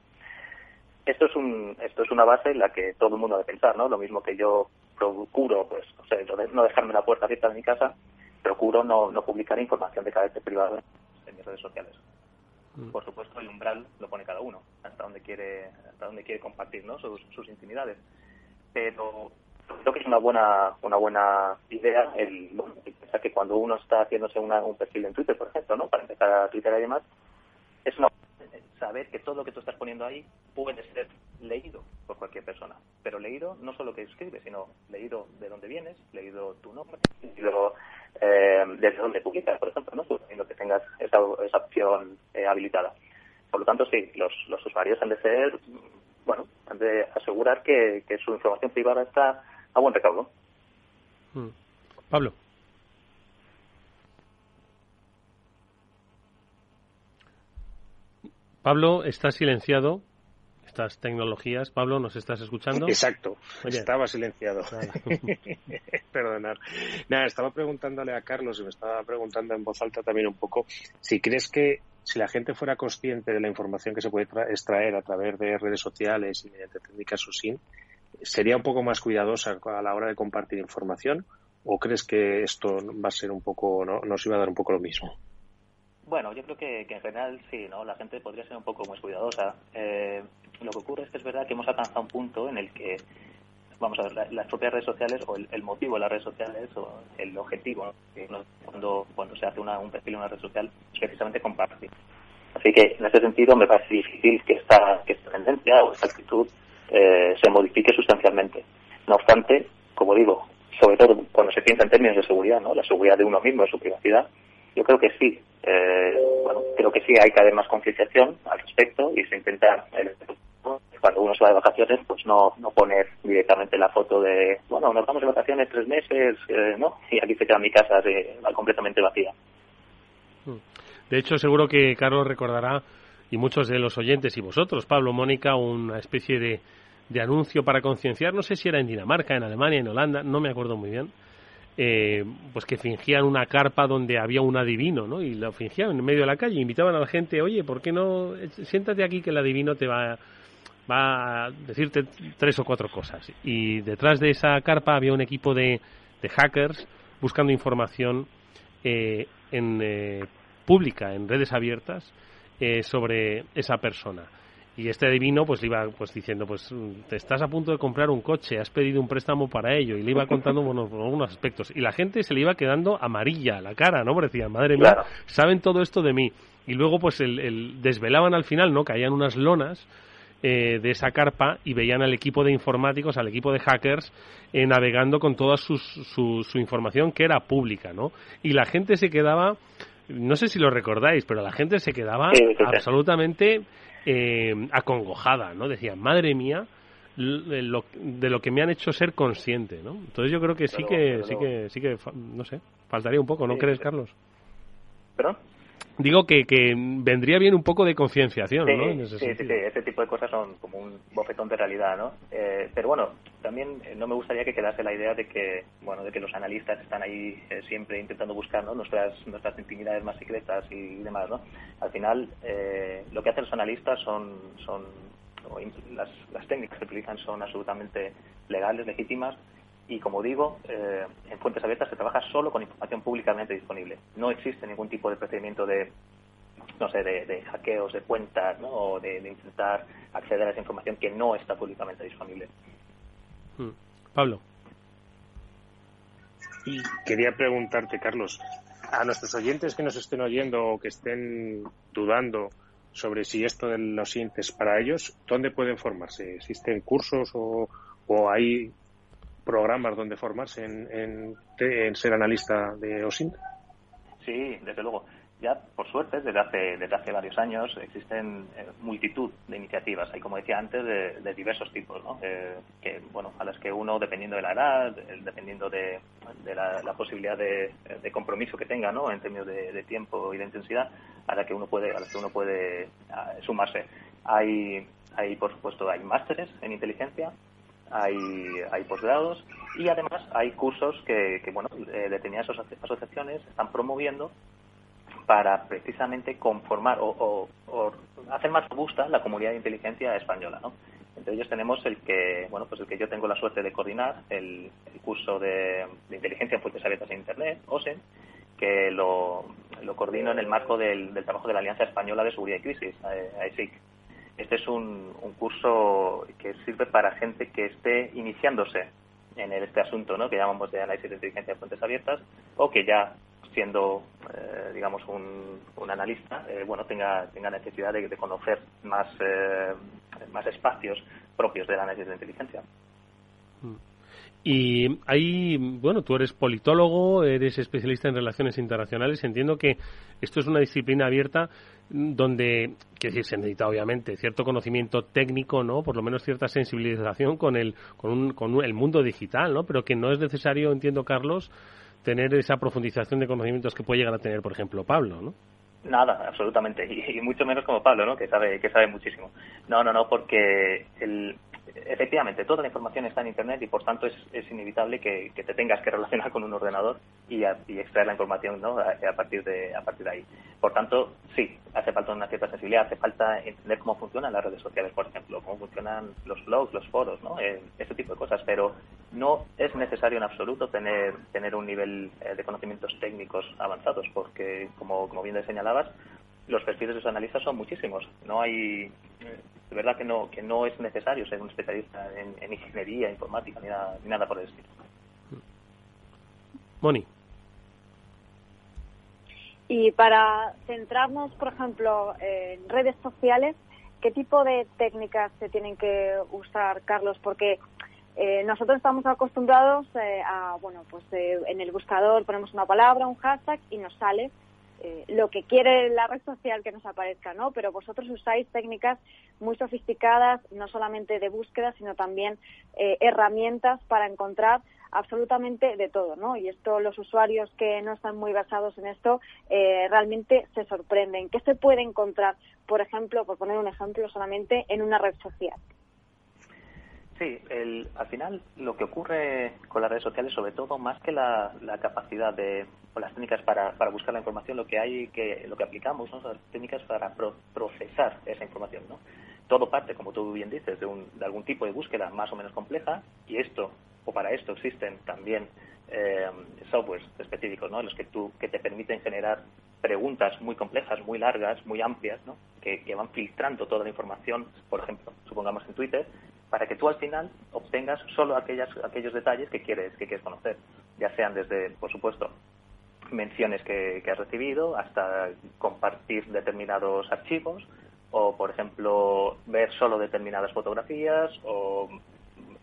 Esto es, un, esto es una base en la que todo el mundo debe pensar, ¿no? Lo mismo que yo procuro, pues, no dejarme la puerta abierta de mi casa, procuro no, no publicar información de carácter privado en mis redes sociales. Mm. Por supuesto, el umbral lo pone cada uno, hasta donde quiere, hasta donde quiere compartir ¿no? sus, sus intimidades. Pero creo que es una buena, una buena idea el, pensar que cuando uno está haciéndose un perfil en Twitter, por ejemplo, ¿no? para empezar a Twitter y demás, es una saber que todo lo que tú estás poniendo ahí puede ser leído por cualquier persona. Pero leído no solo que escribes, sino leído de dónde vienes, leído tu nombre, leído eh, desde dónde publicas, por ejemplo, ¿no? Suponiendo que tengas esa, esa opción eh, habilitada. Por lo tanto, sí, los, los usuarios han de ser, bueno, han de asegurar que, que su información privada está a buen recaudo. Mm. Pablo. Pablo, está silenciado estas tecnologías. Pablo, ¿nos estás escuchando? Exacto, estaba silenciado. [LAUGHS] Perdonar. Nada, estaba preguntándole a Carlos y me estaba preguntando en voz alta también un poco si crees que si la gente fuera consciente de la información que se puede extraer a través de redes sociales y mediante técnicas SUSIN, ¿sería un poco más cuidadosa a la hora de compartir información? ¿O crees que esto va a ser un poco, no, nos iba a dar un poco lo mismo? Bueno, yo creo que, en general sí, ¿no? La gente podría ser un poco más cuidadosa. Eh, lo que ocurre es que es verdad que hemos alcanzado un punto en el que, vamos a ver, las propias redes sociales o el, motivo de las redes sociales o el objetivo cuando, cuando se hace un perfil en una red social es precisamente compartir. Así que en ese sentido me parece difícil que esta, que esta tendencia o esta actitud eh, se modifique sustancialmente. No obstante, como digo, sobre todo cuando se piensa en términos de seguridad, ¿no? la seguridad de uno mismo, de su privacidad, yo creo que sí. Eh, bueno, creo que sí hay que haber más concienciación al respecto y se intenta, cuando uno se va de vacaciones, pues no, no poner directamente la foto de, bueno, nos vamos de vacaciones tres meses, eh, ¿no? Y aquí se queda mi casa completamente vacía. Hmm. De hecho, seguro que Carlos recordará, y muchos de los oyentes y vosotros, Pablo, Mónica, una especie de de anuncio para concienciar, no sé si era en Dinamarca, en Alemania, en Holanda, no me acuerdo muy bien, eh, pues que fingían una carpa donde había un adivino, ¿no? Y lo fingían en medio de la calle, invitaban a la gente, oye, ¿por qué no siéntate aquí que el adivino te va, a decirte tres o cuatro cosas? Y detrás de esa carpa había un equipo de, de hackers buscando información eh, en eh, pública, en redes abiertas, eh, sobre esa persona. Y este adivino pues le iba pues diciendo, pues te estás a punto de comprar un coche, has pedido un préstamo para ello, y le iba contando [LAUGHS] algunos aspectos. Y la gente se le iba quedando amarilla la cara, ¿no? Porque decían, madre mía, saben todo esto de mí. Y luego pues el, desvelaban al final, ¿no? Caían unas lonas eh, de esa carpa y veían al equipo de informáticos, al equipo de hackers, eh, navegando con toda su, su, información que era pública, ¿no? Y la gente se quedaba, no sé si lo recordáis, pero la gente se quedaba absolutamente eh, acongojada, ¿no? Decían, madre mía, de lo que me han hecho ser consciente, ¿no? Entonces yo creo que sí que, sí que, sí que, no sé, faltaría un poco, ¿no crees, Carlos? ¿Perdón? Digo que, que vendría bien un poco de concienciación, ¿no? sí, sí, sí, ese tipo de cosas son como un bofetón de realidad, ¿no? Eh, pero bueno, también eh, no me gustaría que quedase la idea de que, bueno, de que los analistas están ahí eh, siempre intentando buscar, ¿no? Nuestras, nuestras intimidades más secretas y demás, ¿no? Al final, lo que hacen los analistas son, son las, las técnicas que utilizan son absolutamente legales, legítimas, y como digo, eh, en fuentes abiertas se trabaja solo con información públicamente disponible. No existe ningún tipo de procedimiento de, no sé, de, hackeos de cuentas ¿no? o de, intentar acceder a esa información que no está públicamente disponible. Hmm. Pablo. Y quería preguntarte, Carlos, a nuestros oyentes que nos estén oyendo o que estén dudando sobre si esto de los siguientes para ellos, ¿dónde pueden formarse? ¿Existen cursos o, o hay programas donde formarse en, en, ser analista de OSINT? Sí, desde luego. Ya, por suerte, desde hace, desde hace varios años existen eh, multitud de iniciativas, hay como decía antes, de, diversos tipos, ¿no? Que, bueno, a las que uno, dependiendo de la edad, dependiendo de, la, posibilidad de, compromiso que tenga, ¿no? En términos de, tiempo y de intensidad, a la que uno puede, a la que uno puede sumarse. Hay, hay, por supuesto, hay másteres en inteligencia, hay, hay posgrados y además hay cursos que, que bueno, eh, determinadas asociaciones están promoviendo para precisamente conformar o, hacer más robusta la comunidad de inteligencia española, ¿no? Entre ellos tenemos el que, bueno, pues el que yo tengo la suerte de coordinar, el, curso de, inteligencia en fuentes abiertas en Internet, OSEN, que lo, coordino en el marco del, del, trabajo de la Alianza Española de Seguridad y Crisis, AESIC. Este es un, curso que sirve para gente que esté iniciándose en este asunto ¿no? que llamamos de análisis de inteligencia de fuentes abiertas o que ya siendo eh, digamos un, un analista eh, bueno tenga tenga necesidad de, conocer más eh, más espacios propios del análisis de inteligencia mm. Y ahí, bueno, tú eres politólogo, eres especialista en relaciones internacionales. Entiendo que esto es una disciplina abierta donde, que decir, se necesita obviamente cierto conocimiento técnico, ¿no? Por lo menos cierta sensibilización con el, con, con el mundo digital, ¿no? Pero que no es necesario, entiendo, Carlos, tener esa profundización de conocimientos que puede llegar a tener, por ejemplo, Pablo, ¿no? Nada, absolutamente, y, y, mucho menos como Pablo, ¿no? Que sabe, que sabe muchísimo. No, no, no, porque el, efectivamente, toda la información está en Internet y por tanto es, es inevitable que, te tengas que relacionar con un ordenador y, extraer la información ¿no? a, partir de, a partir de ahí. Por tanto, sí, hace falta una cierta sensibilidad, hace falta entender cómo funcionan las redes sociales, por ejemplo, cómo funcionan los blogs, los foros, ¿no? Eh, ese tipo de cosas, pero no es necesario en absoluto tener, tener un nivel eh, de conocimientos técnicos avanzados, porque, como, como bien señalabas, los perfiles de los analistas son muchísimos. No hay de verdad que no, que no es necesario ser un especialista en, ingeniería, informática, ni nada, ni nada por el estilo. Moni. Y para centrarnos, por ejemplo, en redes sociales, ¿qué tipo de técnicas se tienen que usar, Carlos? Porque eh, nosotros estamos acostumbrados eh, a, bueno, pues eh, en el buscador ponemos una palabra, un hashtag y nos sale eh, lo que quiere la red social que nos aparezca, ¿no? Pero vosotros usáis técnicas muy sofisticadas, no solamente de búsqueda, sino también eh, herramientas para encontrar absolutamente de todo, ¿no? Y esto los usuarios que no están muy basados en esto eh, realmente se sorprenden. ¿Qué se puede encontrar, por ejemplo, por poner un ejemplo solamente, en una red social? Sí, el, al final lo que ocurre con las redes sociales, sobre todo más que la, capacidad de o las técnicas para, para, buscar la información, lo que hay que lo que aplicamos son las técnicas para procesar esa información, ¿no? Todo parte, como tú bien dices, de, un, de algún tipo de búsqueda más o menos compleja y esto o para esto existen también eh, softwares específicos, ¿no? Los que tú que te permiten generar preguntas muy complejas, muy largas, muy amplias, ¿no? que van filtrando toda la información, por ejemplo, supongamos en Twitter, para que tú al final obtengas solo aquellas, aquellos detalles que quieres, que quieres conocer, ya sean desde, por supuesto, menciones que, has recibido hasta compartir determinados archivos o, por ejemplo, ver solo determinadas fotografías o,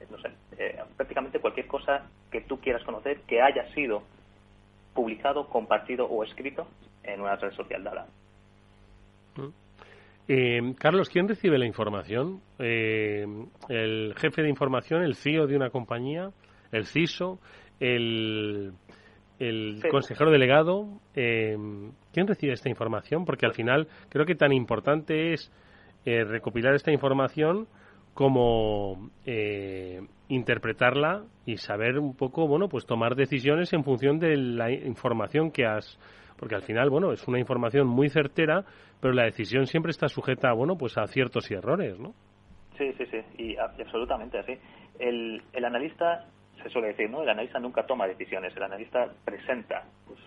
no sé, eh, prácticamente cualquier cosa que tú quieras conocer que haya sido publicado, compartido o escrito en una red social dada. Mm. Eh, Carlos, ¿quién recibe la información? Eh, ¿El jefe de información, el CEO de una compañía, el CISO, el, consejero delegado? Eh, ¿Quién recibe esta información? Porque al final creo que tan importante es recopilar esta información como interpretarla y saber un poco, bueno, pues tomar decisiones en función de la información que has porque al final, bueno, es una información muy certera, pero la decisión siempre está sujeta, bueno, pues a ciertos y errores, ¿no? Sí, sí, sí, y absolutamente así. El, el analista, se suele decir, ¿no? El analista nunca toma decisiones, el analista presenta pues,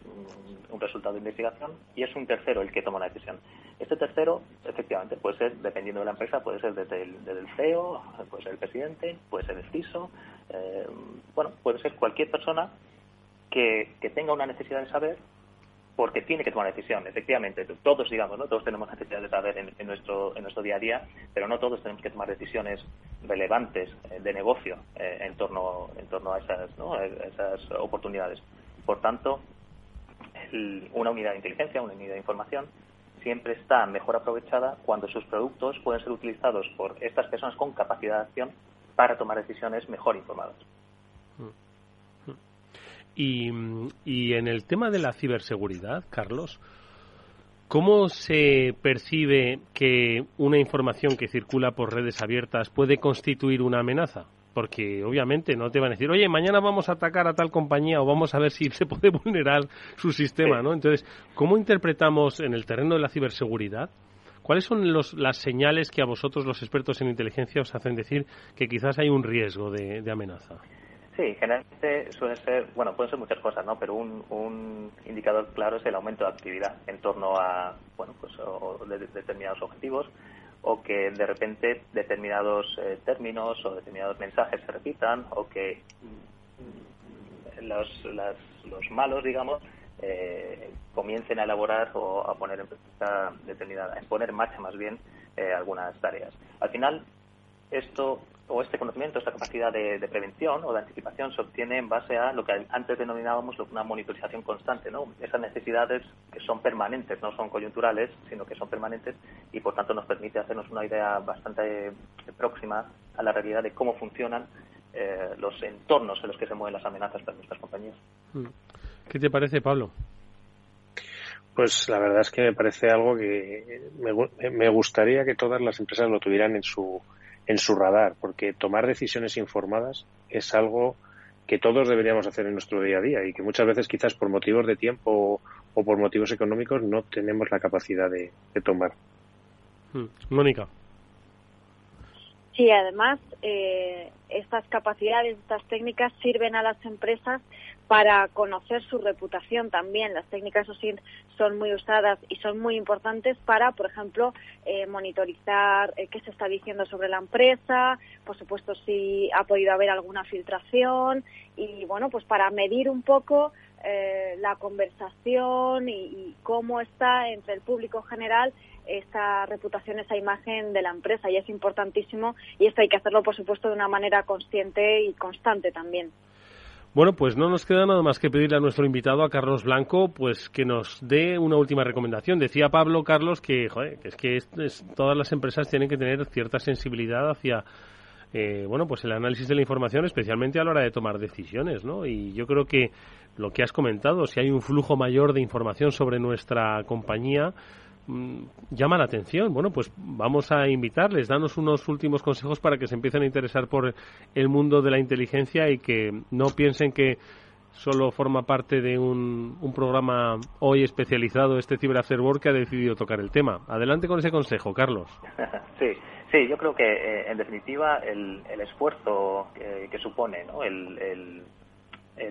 un, resultado de investigación y es un tercero el que toma la decisión. Este tercero, efectivamente, puede ser, dependiendo de la empresa, puede ser desde el, desde el CEO, puede ser el presidente, puede ser el CISO, eh, bueno, puede ser cualquier persona que, que tenga una necesidad de saber porque tiene que tomar decisión. Efectivamente, todos, digamos, ¿no? todos tenemos necesidad de saber en, nuestro, en nuestro día a día, pero no todos tenemos que tomar decisiones relevantes eh, de negocio eh, en, torno, en torno a esas, ¿no? esas oportunidades. Por tanto, una unidad de inteligencia, una unidad de información, siempre está mejor aprovechada cuando sus productos pueden ser utilizados por estas personas con capacidad de acción para tomar decisiones mejor informadas. Y, y en el tema de la ciberseguridad, Carlos, ¿cómo se percibe que una información que circula por redes abiertas puede constituir una amenaza? Porque obviamente no te van a decir, oye, mañana vamos a atacar a tal compañía o vamos a ver si se puede vulnerar su sistema, ¿no? Entonces, ¿cómo interpretamos en el terreno de la ciberseguridad? ¿Cuáles son los, las señales que a vosotros, los expertos en inteligencia, os hacen decir que quizás hay un riesgo de amenaza? Sí, generalmente suele ser, bueno, pueden ser muchas cosas, ¿no? Pero un, indicador claro es el aumento de actividad en torno a, bueno, pues de, determinados objetivos o que de repente determinados eh, términos o determinados mensajes se repitan o que mm, los, los malos, digamos, eh, comiencen a elaborar o a poner en determinada, en poner en marcha más bien eh, algunas tareas. Al final, esto o este conocimiento, esta capacidad de, prevención o de anticipación se obtiene en base a lo que antes denominábamos una monitorización constante, ¿no? Esas necesidades que son permanentes, no son coyunturales, sino que son permanentes y por tanto nos permite hacernos una idea bastante próxima a la realidad de cómo funcionan eh, los entornos en los que se mueven las amenazas para nuestras compañías. Mm. ¿Qué te parece, Pablo? Pues la verdad es que me parece algo que me gustaría que todas las empresas lo tuvieran en su en su radar, porque tomar decisiones informadas es algo que todos deberíamos hacer en nuestro día a día y que muchas veces quizás por motivos de tiempo o, por motivos económicos no tenemos la capacidad de, tomar. Hmm. Mónica. Sí, además, eh, estas capacidades, estas técnicas sirven a las empresas para conocer su reputación también. Las técnicas OSINT son muy usadas y son muy importantes para, por ejemplo, eh, monitorizar eh, qué se está diciendo sobre la empresa, por supuesto si ha podido haber alguna filtración y, bueno, pues para medir un poco eh, la conversación y, y, cómo está entre el público general esa reputación, esa imagen de la empresa y es importantísimo y esto hay que hacerlo, por supuesto, de una manera consciente y constante también. Bueno, pues no nos queda nada más que pedirle a nuestro invitado, a Carlos Blanco, pues que nos dé una última recomendación. Decía Pablo, Carlos, que, es que todas las empresas tienen que tener cierta sensibilidad hacia eh, bueno, pues el análisis de la información, especialmente a la hora de tomar decisiones, ¿no? Y yo creo que lo que has comentado, si hay un flujo mayor de información sobre nuestra compañía, llama la atención. Bueno, pues vamos a invitarles, danos unos últimos consejos para que se empiecen a interesar por el mundo de la inteligencia y que no piensen que solo forma parte de un, un programa hoy especializado, este Cyber que ha decidido tocar el tema. Adelante con ese consejo, Carlos. [LAUGHS] sí, sí, yo creo que eh, en definitiva el, esfuerzo que, supone ¿no? el,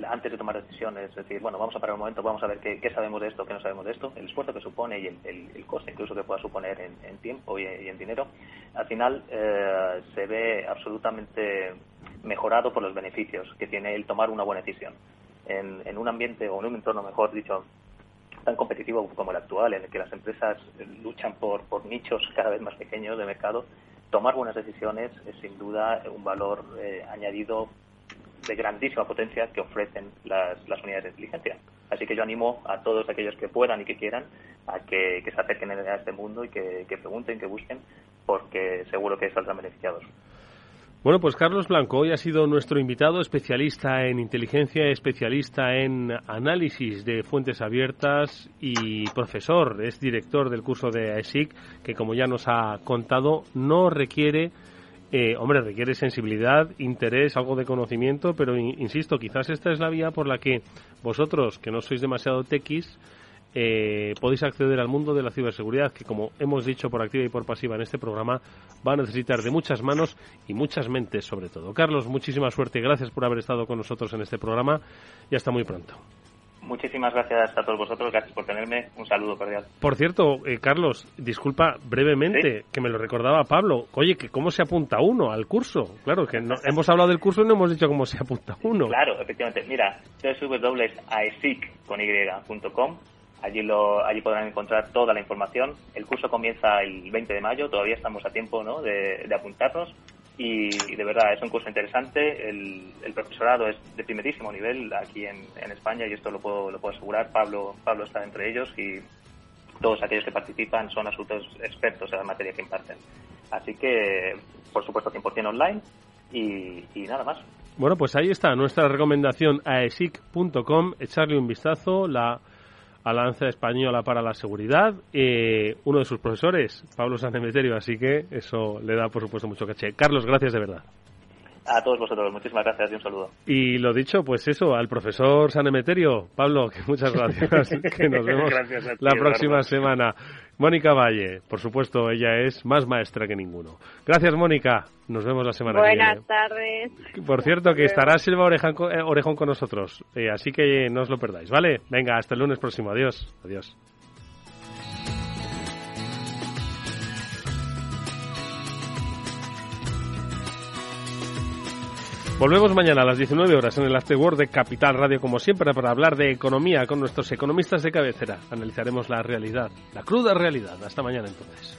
antes de tomar decisiones, es decir, bueno, vamos a parar un momento, vamos a ver qué, sabemos de esto, qué no sabemos de esto, el esfuerzo que supone y el, el, coste incluso que pueda suponer en, tiempo y, en dinero, al final eh, se ve absolutamente mejorado por los beneficios que tiene el tomar una buena decisión. En, un ambiente o en un entorno, mejor dicho, tan competitivo como el actual, en el que las empresas luchan por, por nichos cada vez más pequeños de mercado, tomar buenas decisiones es sin duda un valor eh, añadido de grandísima potencia que ofrecen las, las, unidades de inteligencia. Así que yo animo a todos aquellos que puedan y que quieran a que, se acerquen a este mundo y que, que pregunten, que busquen, porque seguro que saldrán beneficiados. Bueno, pues Carlos Blanco hoy ha sido nuestro invitado, especialista en inteligencia, especialista en análisis de fuentes abiertas y profesor, es director del curso de AESIC, que como ya nos ha contado, no requiere, eh, hombre, requiere sensibilidad, interés, algo de conocimiento, pero insisto, quizás esta es la vía por la que vosotros, que no sois demasiado tequis, eh, podéis acceder al mundo de la ciberseguridad, que como hemos dicho por activa y por pasiva en este programa, va a necesitar de muchas manos y muchas mentes sobre todo. Carlos, muchísima suerte y gracias por haber estado con nosotros en este programa y hasta muy pronto. Muchísimas gracias a todos vosotros, gracias por tenerme. Un saludo cordial. Por cierto, eh, Carlos, disculpa brevemente que me lo recordaba Pablo. Oye, que cómo se apunta uno al curso. Claro, que no, hemos hablado del curso y no hemos dicho cómo se apunta uno. Claro, efectivamente. Mira, www.aesic.com Allí, lo, allí podrán encontrar toda la información. El curso comienza el 20 de mayo, todavía estamos a tiempo ¿no? de, apuntarnos. Y, de verdad es un curso interesante. El, profesorado es de primerísimo nivel aquí en, España y esto lo puedo, lo puedo asegurar. Pablo, Pablo está entre ellos y todos aquellos que participan son absolutos expertos en la materia que imparten. Así que, por supuesto, 100% online y, y nada más. Bueno, pues ahí está nuestra recomendación a esic.com. Echarle un vistazo. La Alianza Española para la Seguridad, eh, uno de sus profesores, Pablo Sanemeterio, así que eso le da, por supuesto, mucho caché. Carlos, gracias de verdad. A todos vosotros, muchísimas gracias y un saludo. Y lo dicho, pues eso, al profesor Sanemeterio, Pablo, que muchas gracias, [LAUGHS] que nos vemos la próxima semana. Mónica Valle, por supuesto, ella es más maestra que ninguno. Gracias, Mónica. Nos vemos la semana que viene. Buenas tardes. Por cierto, que estará Silva Orejón, eh, Orejón con nosotros, eh, así que no os lo perdáis, ¿vale? Venga, hasta el lunes próximo. Adiós. Adiós. Volvemos mañana a las 19 horas en el Afterword de Capital Radio, como siempre, para hablar de economía con nuestros economistas de cabecera. Analizaremos la realidad, la cruda realidad. Hasta mañana entonces.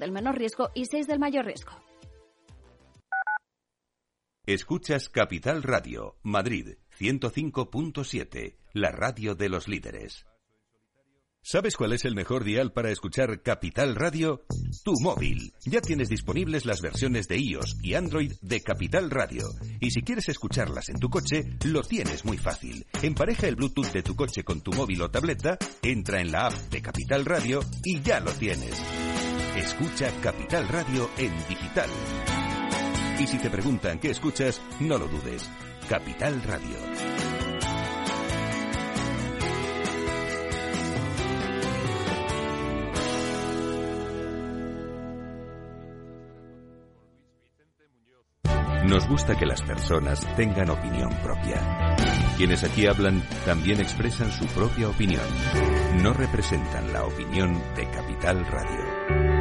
del menor riesgo y 6 del mayor riesgo. Escuchas Capital Radio, Madrid 105.7, la radio de los líderes. ¿Sabes cuál es el mejor dial para escuchar Capital Radio? Tu móvil. Ya tienes disponibles las versiones de iOS y Android de Capital Radio. Y si quieres escucharlas en tu coche, lo tienes muy fácil. Empareja el Bluetooth de tu coche con tu móvil o tableta, entra en la app de Capital Radio y ya lo tienes. Escucha Capital Radio en digital. Y si te preguntan qué escuchas, no lo dudes. Capital Radio. Nos gusta que las personas tengan opinión propia. Quienes aquí hablan también expresan su propia opinión. No representan la opinión de Capital Radio.